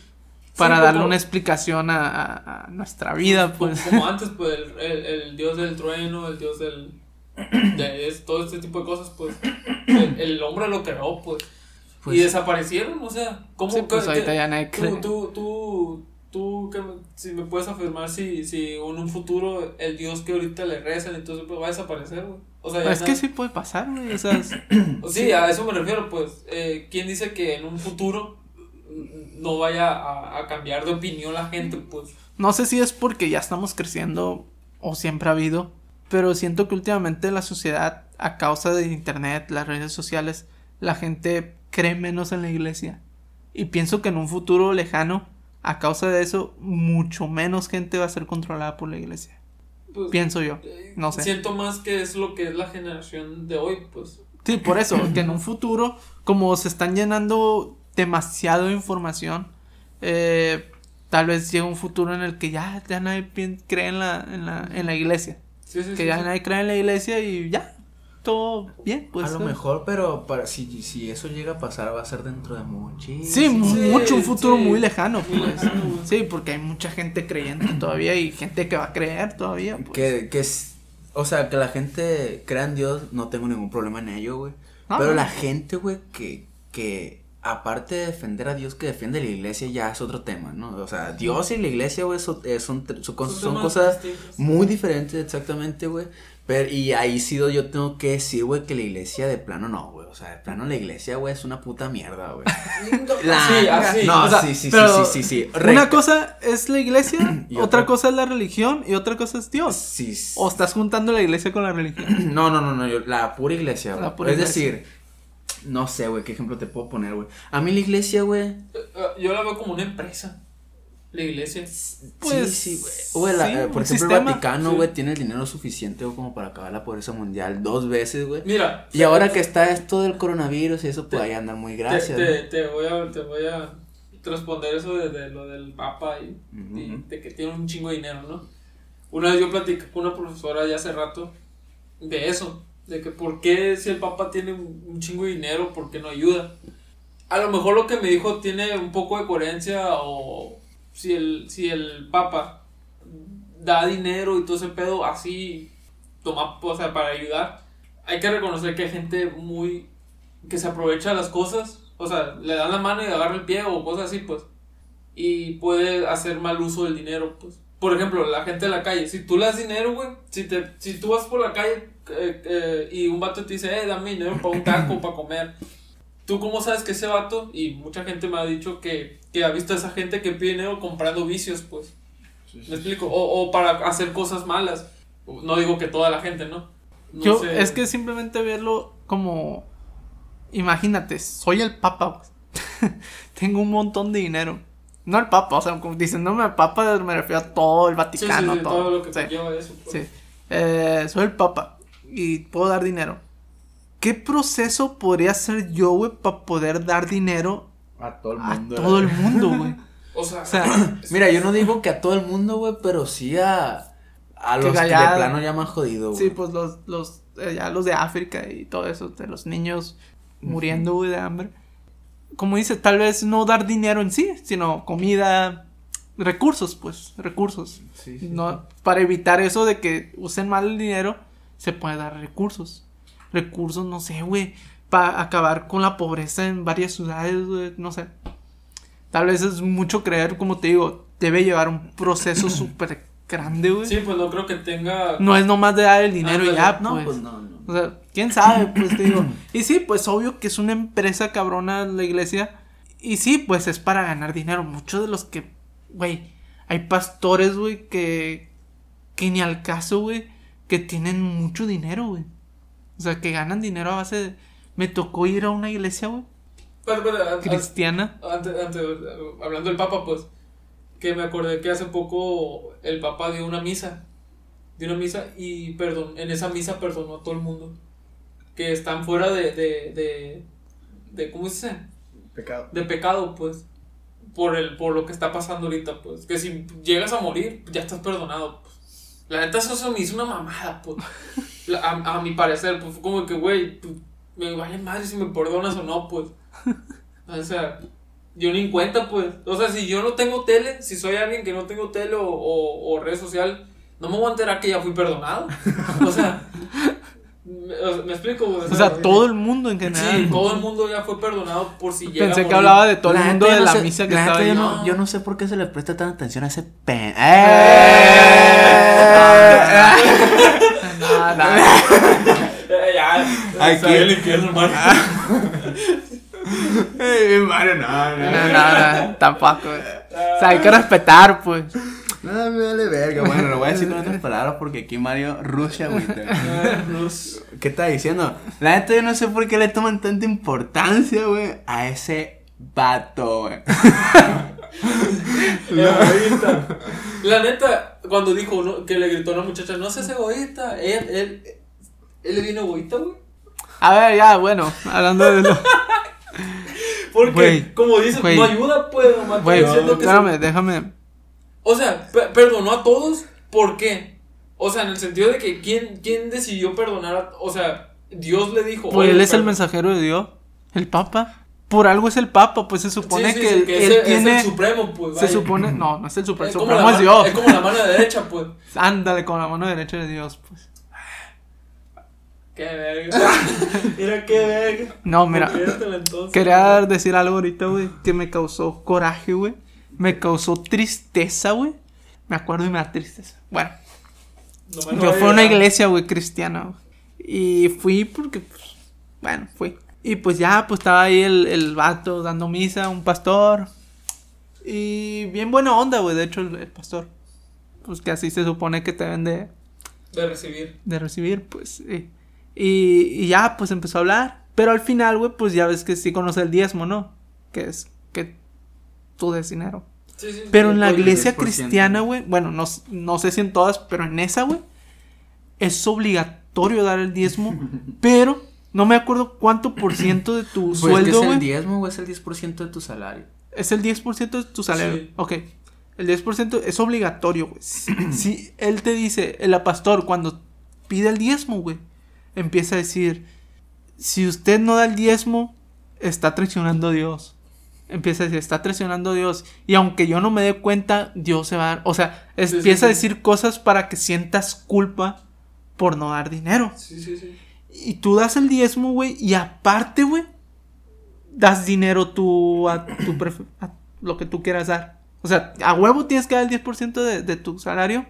Speaker 2: para darle una explicación a, nuestra vida, pues.
Speaker 3: Como, antes, pues, el, dios del trueno, el dios del... De todo este tipo de cosas, pues, el, hombre lo creó, pues. pues y desaparecieron, o sea, ¿cómo?
Speaker 2: pues ahorita ya no
Speaker 3: tú, tú, tú, tú, que, si me puedes afirmar si, si en un futuro el dios que ahorita le rezan, entonces pues, va a desaparecer, güey. O sea,
Speaker 2: es que sí puede pasar, güey, o sea...
Speaker 3: sí, a eso me refiero, pues, eh, ¿quién dice que en un futuro no vaya a, cambiar de opinión la gente, pues.
Speaker 2: No sé si es porque ya estamos creciendo o siempre ha habido, pero siento que últimamente la sociedad, a causa de internet, las redes sociales, la gente cree menos en la iglesia. Y pienso que en un futuro lejano, a causa de eso, mucho menos gente va a ser controlada por la iglesia. Pues, pienso yo, eh, no sé.
Speaker 3: Siento más que es lo que es la generación de hoy, pues.
Speaker 2: Sí, por eso, que en un futuro, como se están llenando demasiado información eh, tal vez llegue un futuro en el que ya, ya nadie cree en la, en la, en la iglesia. que ya nadie cree en la iglesia y ya, todo bien, pues.
Speaker 1: A lo mejor, pero para, si, si eso llega a pasar, va a ser dentro de
Speaker 2: mucho. Sí, mucho, un futuro muy lejano, pues. Sí, porque hay mucha gente creyente todavía y gente que va a creer todavía. Pues.
Speaker 1: Que, que es, o sea, que la gente crea en Dios, no tengo ningún problema en ello, güey. pero la gente, güey, que, que aparte de defender a Dios que defiende la iglesia ya es otro tema, ¿no? O sea, Dios y la iglesia, güey, son, eh, son, son, cosas muy diferentes exactamente, güey. Pero, y ahí sí yo tengo que decir, güey, que la iglesia de plano no, güey. O sea, de plano la iglesia, güey, es una puta mierda, güey.
Speaker 2: sí, así. No, sí, sí, sí, sí, sí, Una cosa es la iglesia, otra, cosa es la religión y otra cosa es Dios. Sí. O estás juntando la iglesia con la religión.
Speaker 1: No, no, no, no, la pura iglesia, güey. Es decir, no sé, güey, qué ejemplo te puedo poner, güey. A mí la iglesia, güey. Eh,
Speaker 3: eh, yo la veo como una empresa. La iglesia.
Speaker 1: Pues, sí, güey. Eh, por ejemplo, el Vaticano, güey, tiene el dinero suficiente como para acabar la pobreza mundial dos veces, güey. Mira. Y ahora que está esto del coronavirus y eso, pues ahí andan muy gracias.
Speaker 3: Te, te, voy a, te voy a responder eso de, lo del Papa y, de que tiene un chingo de dinero, ¿no? Una vez yo platicé con una profesora ya hace rato de eso de que por qué si el Papa tiene un chingo de dinero, por qué no ayuda. A lo mejor lo que me dijo tiene un poco de coherencia o si el, si el Papa da dinero y todo ese pedo así, toma, o sea, para ayudar, hay que reconocer que hay gente muy que se aprovecha de las cosas, o sea, le dan la mano y agarra el pie o cosas así, pues, y puede hacer mal uso del dinero, pues. Por ejemplo, la gente de la calle, si tú le das dinero, güey, si, te, si tú vas por la calle eh, eh, y un vato te dice, eh, dame dinero para un taco, para comer. ¿Tú cómo sabes que ese vato? Y mucha gente me ha dicho que, que ha visto a esa gente que pide dinero comprando vicios, pues. ¿Me explico? O, o, para hacer cosas malas. No digo que toda la gente, ¿no?
Speaker 2: Yo, es que simplemente verlo como. Imagínate, soy el papa. Tengo un montón de dinero. No el papa, o sea, como diciéndome el papa me refiero a todo el Vaticano. Sí, todo. lo que lleva eso. Pues. Sí. Eh, soy el papa y puedo dar dinero. ¿Qué proceso podría hacer yo, güey, para poder dar dinero
Speaker 1: a todo el mundo?
Speaker 2: A todo el mundo, güey.
Speaker 1: o sea, mira, yo no digo que a todo el mundo, güey, pero sí a, a los que, de plano ya más jodido,
Speaker 2: güey. Sí, pues los, los, eh, ya los de África y todo eso, de los niños muriendo, güey, de hambre. Como dices, tal vez no dar dinero en sí, sino comida, recursos, pues, recursos. Sí, no, Para evitar eso de que usen mal el dinero se puede dar recursos. Recursos, no sé, güey, para acabar con la pobreza en varias ciudades, güey, no sé. Tal vez es mucho creer, como te digo, debe llevar un proceso súper grande, güey.
Speaker 3: Sí, pues no creo que tenga...
Speaker 2: No es nomás de dar el dinero y ya, no, pues. pues no, no. O sea, quién sabe, pues te digo. Y sí, pues obvio que es una empresa cabrona la iglesia. Y sí, pues es para ganar dinero. Muchos de los que, güey, hay pastores, güey, que, que ni al caso, güey, que tienen mucho dinero, güey. O sea, que ganan dinero a base de... Me tocó ir a una iglesia, güey. cristiana.
Speaker 3: Antes, hablando del Papa, pues, que me acordé que hace poco el Papa dio una misa. Dio una misa y, perdón, en esa misa perdonó a todo el mundo. Que están fuera de, de, de, de ¿cómo se dice?
Speaker 1: Pecado.
Speaker 3: De pecado, pues. Por, el, por lo que está pasando ahorita, pues. Que si llegas a morir, ya estás perdonado. Pues. La neta, eso me hizo una mamada, pues. a, mi parecer, pues fue como que, güey, pues, me vale madre si me perdonas o no, pues. O sea, yo ni en cuenta, pues. O sea, si yo no tengo tele, si soy alguien que no tengo tele o, o red social, no me voy a enterar que ya fui perdonado. O sea, me, explico,
Speaker 2: O sea, todo el mundo en general.
Speaker 3: Sí, todo el mundo ya fue perdonado por si llega
Speaker 2: Pensé que hablaba de todo el mundo de la misa que estaba
Speaker 1: yo no, yo no sé por qué se le presta tanta atención a ese pen. ¡Eh!
Speaker 3: no, no. ya, aquí el infierno, hermano.
Speaker 2: Eh, Mario, no, no, no, no, tampoco. O sea, hay que respetar, pues.
Speaker 1: Nada, me vale verga. Bueno, lo voy a decir con otras palabras porque aquí Mario Rusia, güey. ¿Qué está diciendo? La neta, yo no sé por qué le toman tanta importancia, güey, a ese vato, güey.
Speaker 3: egoísta. La neta, cuando dijo que le gritó a una muchacha, no seas egoísta, él, él, él le vino egoísta, güey.
Speaker 2: A ver, ya, bueno, hablando de eso.
Speaker 3: Porque, como dices, no ayuda, pues,
Speaker 2: Güey, espérame, déjame.
Speaker 3: O sea, perdonó a todos, ¿por qué? O sea, en el sentido de que, ¿quién, quién decidió perdonar a, O sea, Dios le dijo.
Speaker 2: Pues él es el mensajero de Dios, el Papa. Por algo es el Papa, pues se supone que, él, tiene.
Speaker 3: Es el supremo, pues.
Speaker 2: Se supone. No, no es el supremo. El supremo es Dios.
Speaker 3: Es como la mano derecha, pues.
Speaker 2: Ándale, con la mano derecha de Dios, pues.
Speaker 3: Qué verga. mira qué verga.
Speaker 2: No, mira. quería decir algo ahorita, güey, que me causó coraje, güey. Me causó tristeza, güey. Me acuerdo y me da tristeza. Bueno. yo fui a una iglesia, güey, cristiana, güey. Y fui porque, pues, bueno, fui. Y pues ya, pues estaba ahí el, el vato dando misa, un pastor. Y bien buena onda, güey, de hecho, el, pastor. Pues que así se supone que te deben de...
Speaker 3: De recibir.
Speaker 2: De recibir, pues. Y, y ya, pues empezó a hablar. Pero al final, güey, pues ya ves que sí conoce el diezmo, ¿no? Que es que tú des dinero. Sí, sí, pero en la iglesia cristiana, güey, bueno, no, no sé si en todas, pero en esa, güey, es obligatorio dar el diezmo, pero no me acuerdo cuánto por ciento de tu pues sueldo,
Speaker 1: güey. ¿Es el diezmo o es el 10% de tu salario?
Speaker 2: Es el 10% de tu salario. Sí. Ok. El 10% es obligatorio, güey. Si, él te dice, el pastor, cuando pide el diezmo, güey, empieza a decir, si usted no da el diezmo, está traicionando a Dios. Empieza a decir, está traicionando a Dios. Y aunque yo no me dé cuenta, Dios se va a dar. O sea, empieza a decir cosas para que sientas culpa por no dar dinero.
Speaker 3: Sí, sí, sí.
Speaker 2: Y tú das el diezmo, güey, y aparte, güey, das dinero tú a, tu a lo que tú quieras dar. O sea, a huevo tienes que dar el 10% de, de tu salario.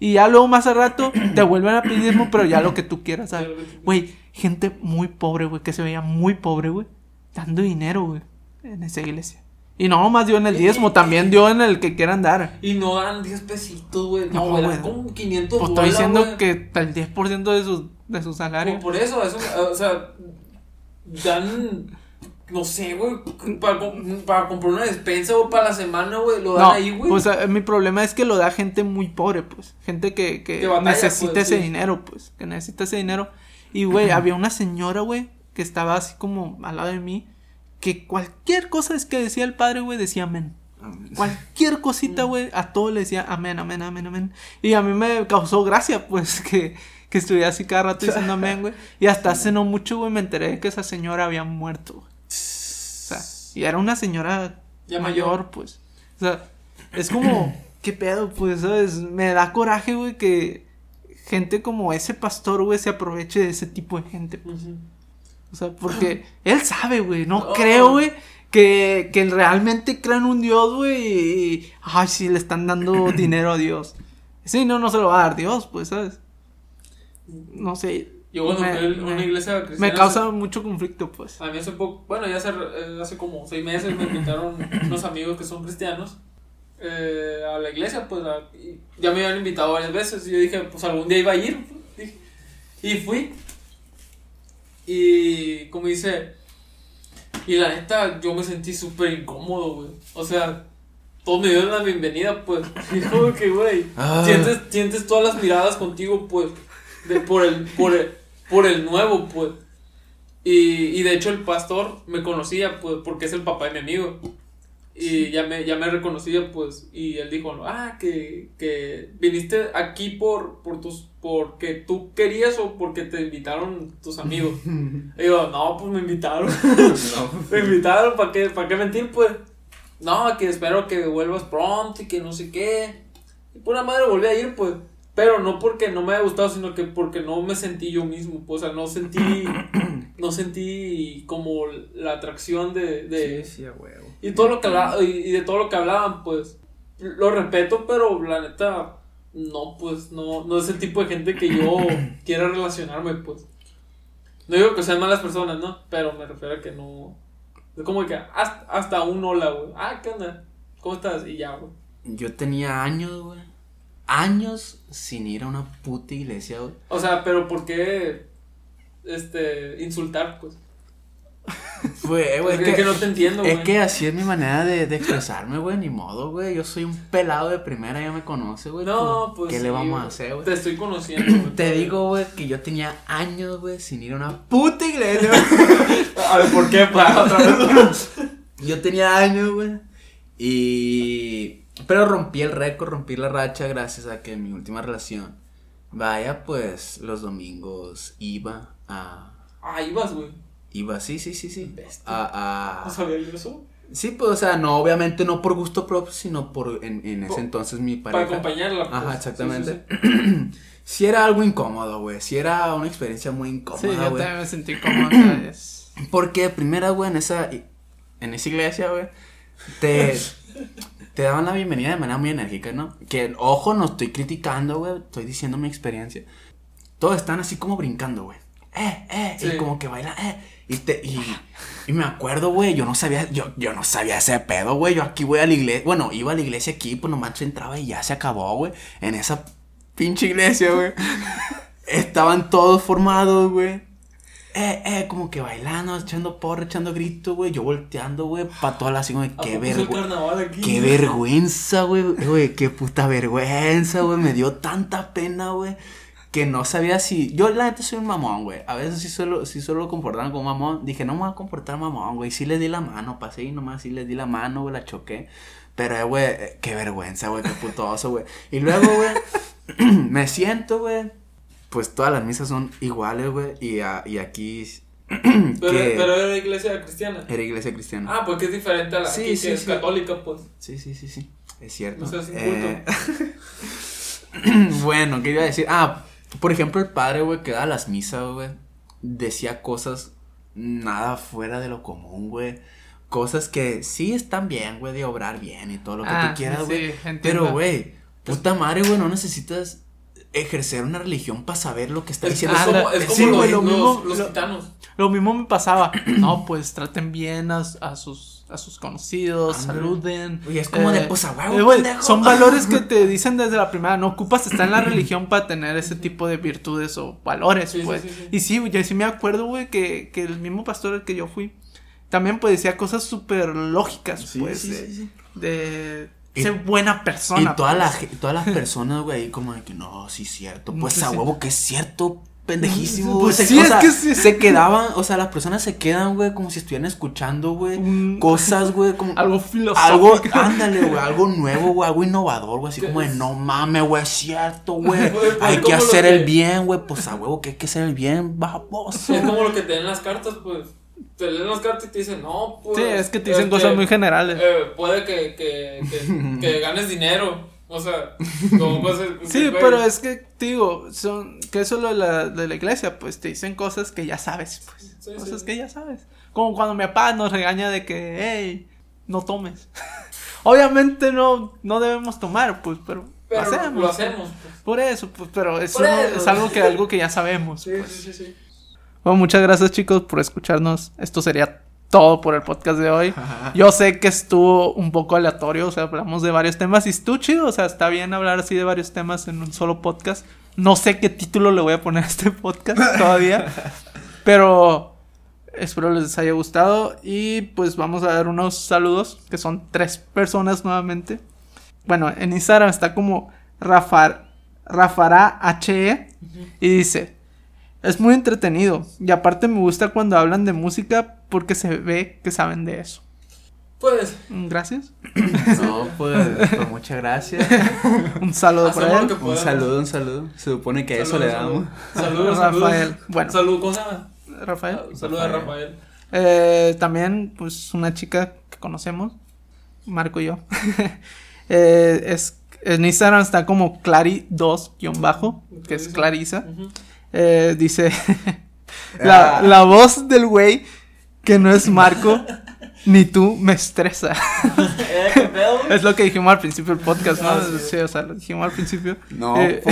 Speaker 2: Y ya luego más a rato te vuelven a pedir diezmo, pero ya lo que tú quieras dar. Güey, gente muy pobre, güey, que se veía muy pobre, güey, dando dinero, güey, en esa iglesia. Y no más dio en el diezmo, también dio en el que quieran dar.
Speaker 3: Y no dan 10 pesitos, güey. No, güey, como 500
Speaker 2: Pues estoy diciendo que el 10% de su, de su salario.
Speaker 3: Por, eso, eso, o sea, dan, no sé, güey, para, para, comprar una despensa o para la semana, güey, lo dan ahí, güey.
Speaker 2: O sea, mi problema es que lo da gente muy pobre, pues. Gente que, que, necesita pues, ese dinero, pues. Que necesita ese dinero. Y, güey, había una señora, güey, que estaba así como al lado de mí que cualquier cosa es que decía el padre, güey, decía amén. Cualquier cosita, güey, a todo le decía amén, amén, amén, amén. Y a mí me causó gracia, pues, que, que estuviera así cada rato diciendo amén, güey. Y hasta hace no mucho, güey, me enteré de que esa señora había muerto, güey. O sea, y era una señora ya mayor, pues. O sea, es como, ¿qué pedo? Pues, ¿sabes? Me da coraje, güey, que gente como ese pastor, güey, se aproveche de ese tipo de gente, pues. O sea, porque él sabe, güey. No, creo, güey, que, que realmente crean un Dios, güey. Y, ay, sí, le están dando dinero a Dios. Sí, no, no se lo va a dar Dios, pues, ¿sabes? No sé.
Speaker 3: Yo cuando me, una iglesia cristiana.
Speaker 2: Me causa mucho conflicto, pues.
Speaker 3: A mí hace poco, bueno, ya hace, eh, hace como seis meses me invitaron unos amigos que son cristianos eh, a la iglesia, pues ya me habían invitado varias veces. Y yo dije, pues algún día iba a ir. Pues, y fui. Y como dice, y la neta, yo me sentí súper incómodo, güey. O sea, todos me dieron la bienvenida, pues. Y como que, güey, ah. sientes, sientes todas las miradas contigo, pues, de, por, el, por, el, por el nuevo, pues. Y, y de hecho el pastor me conocía, pues, porque es el papá de mi amigo. Y ya me, ya me reconocía, pues, y él dijo, ah, que, que viniste aquí por, por tus, porque tú querías o porque te invitaron tus amigos. y digo, no, pues me invitaron. me invitaron, ¿para qué, ¿para qué mentir, pues? No, que espero que vuelvas pronto y que no sé qué. Y pura madre volví a ir, pues. Pero no porque no me haya gustado, sino que porque no me sentí yo mismo. O sea, no sentí. no sentí como la atracción de. de
Speaker 1: sí, sí, huevo.
Speaker 3: Y todo lo que y de todo lo que hablaban, pues. Lo respeto, pero la neta. No, pues, no, no es el tipo de gente que yo quiera relacionarme, pues. No digo que sean malas personas, ¿no? Pero me refiero a que no. Es como que hasta, hasta un hola, güey. Ah, ¿qué onda? ¿Cómo estás? Y ya, güey.
Speaker 1: Yo tenía años, güey años sin ir a una puta iglesia, güey.
Speaker 3: O sea, pero ¿por qué este insultar, pues?
Speaker 1: Fue, güey.
Speaker 3: Es que, no te entiendo,
Speaker 1: güey. Es que así es mi manera de, de expresarme, güey. Ni modo, güey. Yo soy un pelado de primera, ya me conoce, güey.
Speaker 3: No, pues.
Speaker 1: ¿Qué le vamos a hacer, güey?
Speaker 3: Te estoy conociendo,
Speaker 1: Te digo, güey, que yo tenía años, güey, sin ir a una puta iglesia.
Speaker 3: a ver, ¿por qué? Para otra vez.
Speaker 1: Yo tenía años, güey. Y. Pero rompí el récord, rompí la racha gracias a que en mi última relación. Vaya, pues los domingos iba a.
Speaker 3: Ah, ibas, güey.
Speaker 1: Iba, sí, sí, sí, sí. A,
Speaker 3: a... ¿No sabía yo eso?
Speaker 1: Sí, pues, o sea, no, obviamente no por gusto propio, sino por en, en ese entonces mi pareja.
Speaker 3: Para acompañarla. Pues.
Speaker 1: Ajá, exactamente. Sí, sí, era algo incómodo, güey. Sí era una experiencia muy incómoda,
Speaker 2: Sí, yo también me sentí incómoda.
Speaker 1: Porque primera, güey, en esa, en esa iglesia, güey, te, te daban la bienvenida de manera muy enérgica, ¿no? Que, ojo, no estoy criticando, güey, estoy diciendo mi experiencia. Todos están así como brincando, güey. Eh, eh,
Speaker 3: Sí.
Speaker 1: y como que bailan, eh. Y, te, y, y me acuerdo, güey, yo no sabía, yo, yo no sabía ese pedo, güey. Yo aquí voy a la iglesia, bueno, iba a la iglesia aquí, pues nomás entraba y ya se acabó, güey. En esa pinche iglesia, güey. Estaban todos formados, güey. Eh, eh, como que bailando, echando porra, echando gritos, güey. Yo volteando, güey, pa' todas las güey.
Speaker 3: ¿A
Speaker 1: Qué vergüenza. Qué vergüenza, güey. Güey, qué puta vergüenza, güey. Me dio tanta pena, güey. Que no sabía si. Yo, la neta, soy un mamón, güey. A veces sí suelo, sí suelo comportarme como mamón. Dije, no me voy a comportar mamón, güey. Sí le di la mano, pasé y nomás sí le di la mano, güey, la choqué. Pero, eh, güey, eh, qué vergüenza, güey, qué puto oso, güey. Y luego, güey, me siento, güey. Pues todas las misas son iguales, güey. Y, a- y aquí.
Speaker 3: Pero,
Speaker 1: que
Speaker 3: pero era iglesia cristiana.
Speaker 1: Era iglesia cristiana.
Speaker 3: Ah, porque es diferente a la
Speaker 1: Sí,
Speaker 3: aquí,
Speaker 1: sí,
Speaker 3: que es
Speaker 1: sí.
Speaker 3: católica, pues.
Speaker 1: Sí, sí, sí, sí. Es cierto.
Speaker 3: No seas
Speaker 1: Eh, bueno, ¿qué iba a decir? Ah, por ejemplo, el padre, güey, que daba las misas, güey, decía cosas nada fuera de lo común, güey. Cosas que sí están bien, güey, de obrar bien y todo lo que
Speaker 2: Ah,
Speaker 1: tú quieras,
Speaker 2: sí,
Speaker 1: güey.
Speaker 2: entiendo.
Speaker 1: Pero, güey, puta madre, güey, no necesitas ejercer una religión para saber lo que está
Speaker 3: Es,
Speaker 1: diciendo.
Speaker 3: es como,
Speaker 2: la-
Speaker 3: es como
Speaker 2: sí,
Speaker 3: los,
Speaker 2: lo
Speaker 3: los-
Speaker 2: mismo-
Speaker 3: los
Speaker 2: lo-
Speaker 3: gitanos.
Speaker 2: Lo mismo me pasaba. No, pues traten bien a, a sus a sus conocidos, saluden.
Speaker 1: Oye, es como de,
Speaker 2: eh,
Speaker 1: pues, a huevo,
Speaker 2: eh, son valores que te dicen desde la primera. No ocupas estar en la religión para tener ese tipo de virtudes o valores,
Speaker 3: Sí,
Speaker 2: pues.
Speaker 3: sí.
Speaker 2: Y sí, yo sí me acuerdo, güey, que, que el mismo pastor al que yo fui también pues decía cosas súper lógicas,
Speaker 1: Sí,
Speaker 2: pues.
Speaker 1: sí,
Speaker 2: de,
Speaker 1: sí, sí.
Speaker 2: de
Speaker 1: Y-
Speaker 2: ser buena persona.
Speaker 1: Y toda la,
Speaker 2: pues.
Speaker 1: todas las personas, güey, ahí como de que no, sí es cierto. Pues
Speaker 2: pues
Speaker 1: a
Speaker 2: sí.
Speaker 1: huevo que es cierto, pendejísimo.
Speaker 2: Pues sí,
Speaker 1: o
Speaker 2: es que sí.
Speaker 1: Se quedaban, o sea, las personas se quedan, güey, como si estuvieran escuchando, güey, cosas, güey, como.
Speaker 2: Algo
Speaker 1: Algo,
Speaker 2: filosófico.
Speaker 1: ándale, güey, algo nuevo, güey, algo innovador, güey, así como de, no mames, güey, es cierto, güey,
Speaker 3: pues,
Speaker 1: hay que
Speaker 3: como lo
Speaker 1: hacer
Speaker 3: que-
Speaker 1: el bien, güey, pues a huevo que hay que hacer el bien, baboso.
Speaker 3: Es como lo que te den las cartas, pues. Te leen las cartas y te dicen, no, pues.
Speaker 2: Sí, es que te dicen
Speaker 3: este,
Speaker 2: cosas muy generales.
Speaker 3: eh, puede que, que, que, ganes dinero. O sea, cosas.
Speaker 2: Sí, pero es que, te digo, son, que eso lo de la, de la iglesia, pues te dicen cosas que ya sabes, pues.
Speaker 3: Sí,
Speaker 2: cosas
Speaker 3: sí.
Speaker 2: que ya sabes. Como cuando mi papá nos regaña de que, hey, no tomes. Obviamente no, no debemos tomar, pues, pero,
Speaker 3: Pero
Speaker 2: lo hacemos.
Speaker 3: lo hacemos. pues.
Speaker 2: Por eso, pues, pero eso no-
Speaker 3: eso.
Speaker 2: es algo que, algo que ya sabemos.
Speaker 3: Sí,
Speaker 2: pues.
Speaker 3: sí, sí, sí.
Speaker 2: Bueno, muchas gracias chicos por escucharnos. Esto sería todo por el podcast de hoy. Yo sé que estuvo un poco aleatorio, o sea, hablamos de varios temas y estuvo chido, o sea, está bien hablar así de varios temas en un solo podcast. No sé qué título le voy a poner a este podcast todavía, pero espero les haya gustado y pues vamos a dar unos saludos, que son tres personas nuevamente. Bueno, en Instagram está como Rafa, Rafara HE y dice, es muy entretenido y aparte me gusta cuando hablan de música porque se ve que saben de eso.
Speaker 3: Pues,
Speaker 2: Mm, Gracias.
Speaker 1: No, pues, pues muchas gracias.
Speaker 2: Un saludo para él.
Speaker 1: Un saludo, un saludo. Se supone que eso
Speaker 3: Saludos,
Speaker 1: le damos.
Speaker 3: Saludos, saludos.
Speaker 2: Rafael. Bueno.
Speaker 3: Saludos, ¿cómo se llama?
Speaker 2: Rafael.
Speaker 3: Saludos a
Speaker 1: Rafael.
Speaker 2: Eh, también, pues, una chica que conocemos, Marco y yo. Eh, es, en Instagram está como Clary2-bajo, que es Clarisa.
Speaker 3: Ujú.
Speaker 2: Eh, dice la,
Speaker 1: Ah.
Speaker 2: la voz del güey que no es Marco ni tú me estresa.
Speaker 3: Eh,
Speaker 2: es lo que dijimos al principio del podcast, ¿no?
Speaker 3: Ah, sí.
Speaker 2: o sea, lo dijimos al principio.
Speaker 1: No,
Speaker 2: Eh.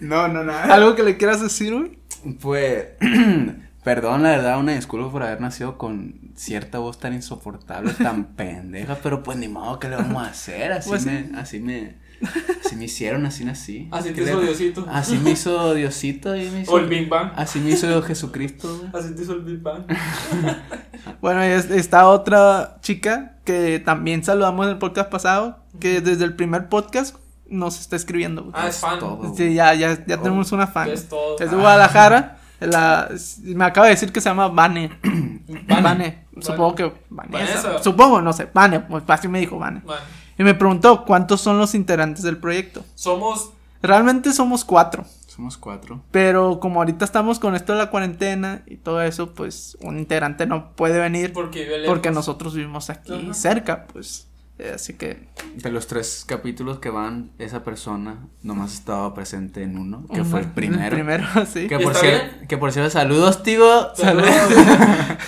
Speaker 1: No, no, nada.
Speaker 2: ¿Algo que le quieras decir, güey?
Speaker 1: Pues, perdón, la verdad, una disculpa por haber nacido con cierta voz tan insoportable, tan pendeja, pero pues ni modo, ¿qué le vamos a hacer? Así
Speaker 2: Pues,
Speaker 1: me, así me, así me hicieron, así nací.
Speaker 3: Así
Speaker 1: ¿Qué
Speaker 3: te hizo Diosito.
Speaker 1: Así me hizo Diosito y me hizo,
Speaker 3: O el Big Bang.
Speaker 1: así me hizo Jesucristo, güey.
Speaker 3: Así te hizo el Big Bang.
Speaker 2: Bueno, y está otra chica que también saludamos en el podcast pasado, que desde el primer podcast nos está escribiendo. güey.
Speaker 3: Ah, es fan.
Speaker 1: todo.
Speaker 2: Sí, ya, ya, ya tenemos una fan.
Speaker 3: Es todo.
Speaker 2: Es de Guadalajara. La, me acaba de decir que se llama Vane.
Speaker 3: Vane.
Speaker 2: Vane. supongo que Vanessa, supongo, no sé, Vane, pues así me dijo Vane. Y me preguntó cuántos son los integrantes del proyecto.
Speaker 3: Somos.
Speaker 2: Realmente somos cuatro.
Speaker 1: Somos cuatro.
Speaker 2: Pero como ahorita estamos con esto de la cuarentena y todo eso, pues un integrante no puede venir. Porque, porque nosotros vivimos aquí cerca, pues. Eh, así que.
Speaker 1: De los tres capítulos que van, esa persona nomás estaba presente en uno, que fue el primero.
Speaker 2: El primero, sí.
Speaker 1: Que por, cierto, que por cierto, saludos, tío. Saludos.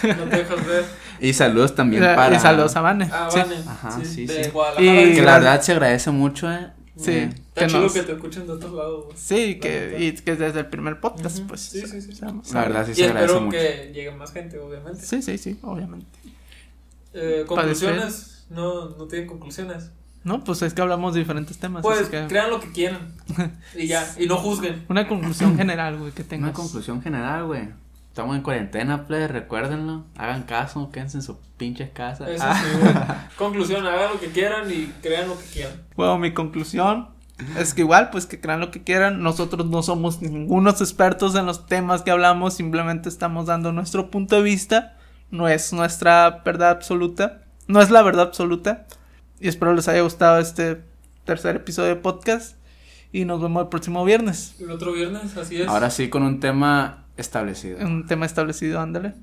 Speaker 1: no te dejas ver. Y saludos también para.
Speaker 2: Y saludos a Vane.
Speaker 3: Ah, sí. Ajá, sí, sí.
Speaker 1: Y que la verdad se agradece mucho, eh.
Speaker 2: Sí. Eh,
Speaker 3: Está chido que te escuchen de otros lados.
Speaker 2: Sí, que, y que desde el primer podcast, pues.
Speaker 3: Sí, sí, sí.
Speaker 1: La verdad sí se agradece
Speaker 3: mucho. Y espero que llegue más gente, obviamente.
Speaker 2: Sí, sí, sí, obviamente.
Speaker 3: Eh, conclusiones no, no tienen conclusiones.
Speaker 2: No, pues es que hablamos de diferentes temas.
Speaker 3: Pues crean lo que quieran. y ya, y no juzguen.
Speaker 2: Una conclusión general, güey, que tengas.
Speaker 1: Una conclusión general, güey. Estamos en cuarentena, play, recuérdenlo. Hagan caso, quédense en sus pinches casas.
Speaker 3: Eso sí, güey. conclusión, hagan lo que quieran y crean lo que quieran.
Speaker 2: Bueno, mi conclusión es que igual, pues que crean lo que quieran. Nosotros no somos ningunos expertos en los temas que hablamos, simplemente estamos dando nuestro punto de vista. No es nuestra verdad absoluta. No es la verdad absoluta. Y espero les haya gustado este tercer episodio de podcast. Y nos vemos el próximo viernes.
Speaker 3: El otro viernes, así es.
Speaker 1: Ahora sí, con un tema establecido.
Speaker 2: Un tema establecido, ándale.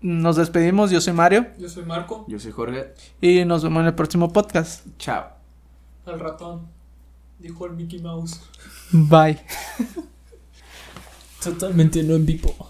Speaker 2: Nos despedimos. Yo soy Mario.
Speaker 3: Yo soy Marco.
Speaker 1: Yo soy Jorge.
Speaker 2: Y nos vemos en el próximo podcast.
Speaker 1: Chao.
Speaker 3: Al ratón. Dijo el Mickey Mouse.
Speaker 2: Bye.
Speaker 3: Totalmente no en vivo.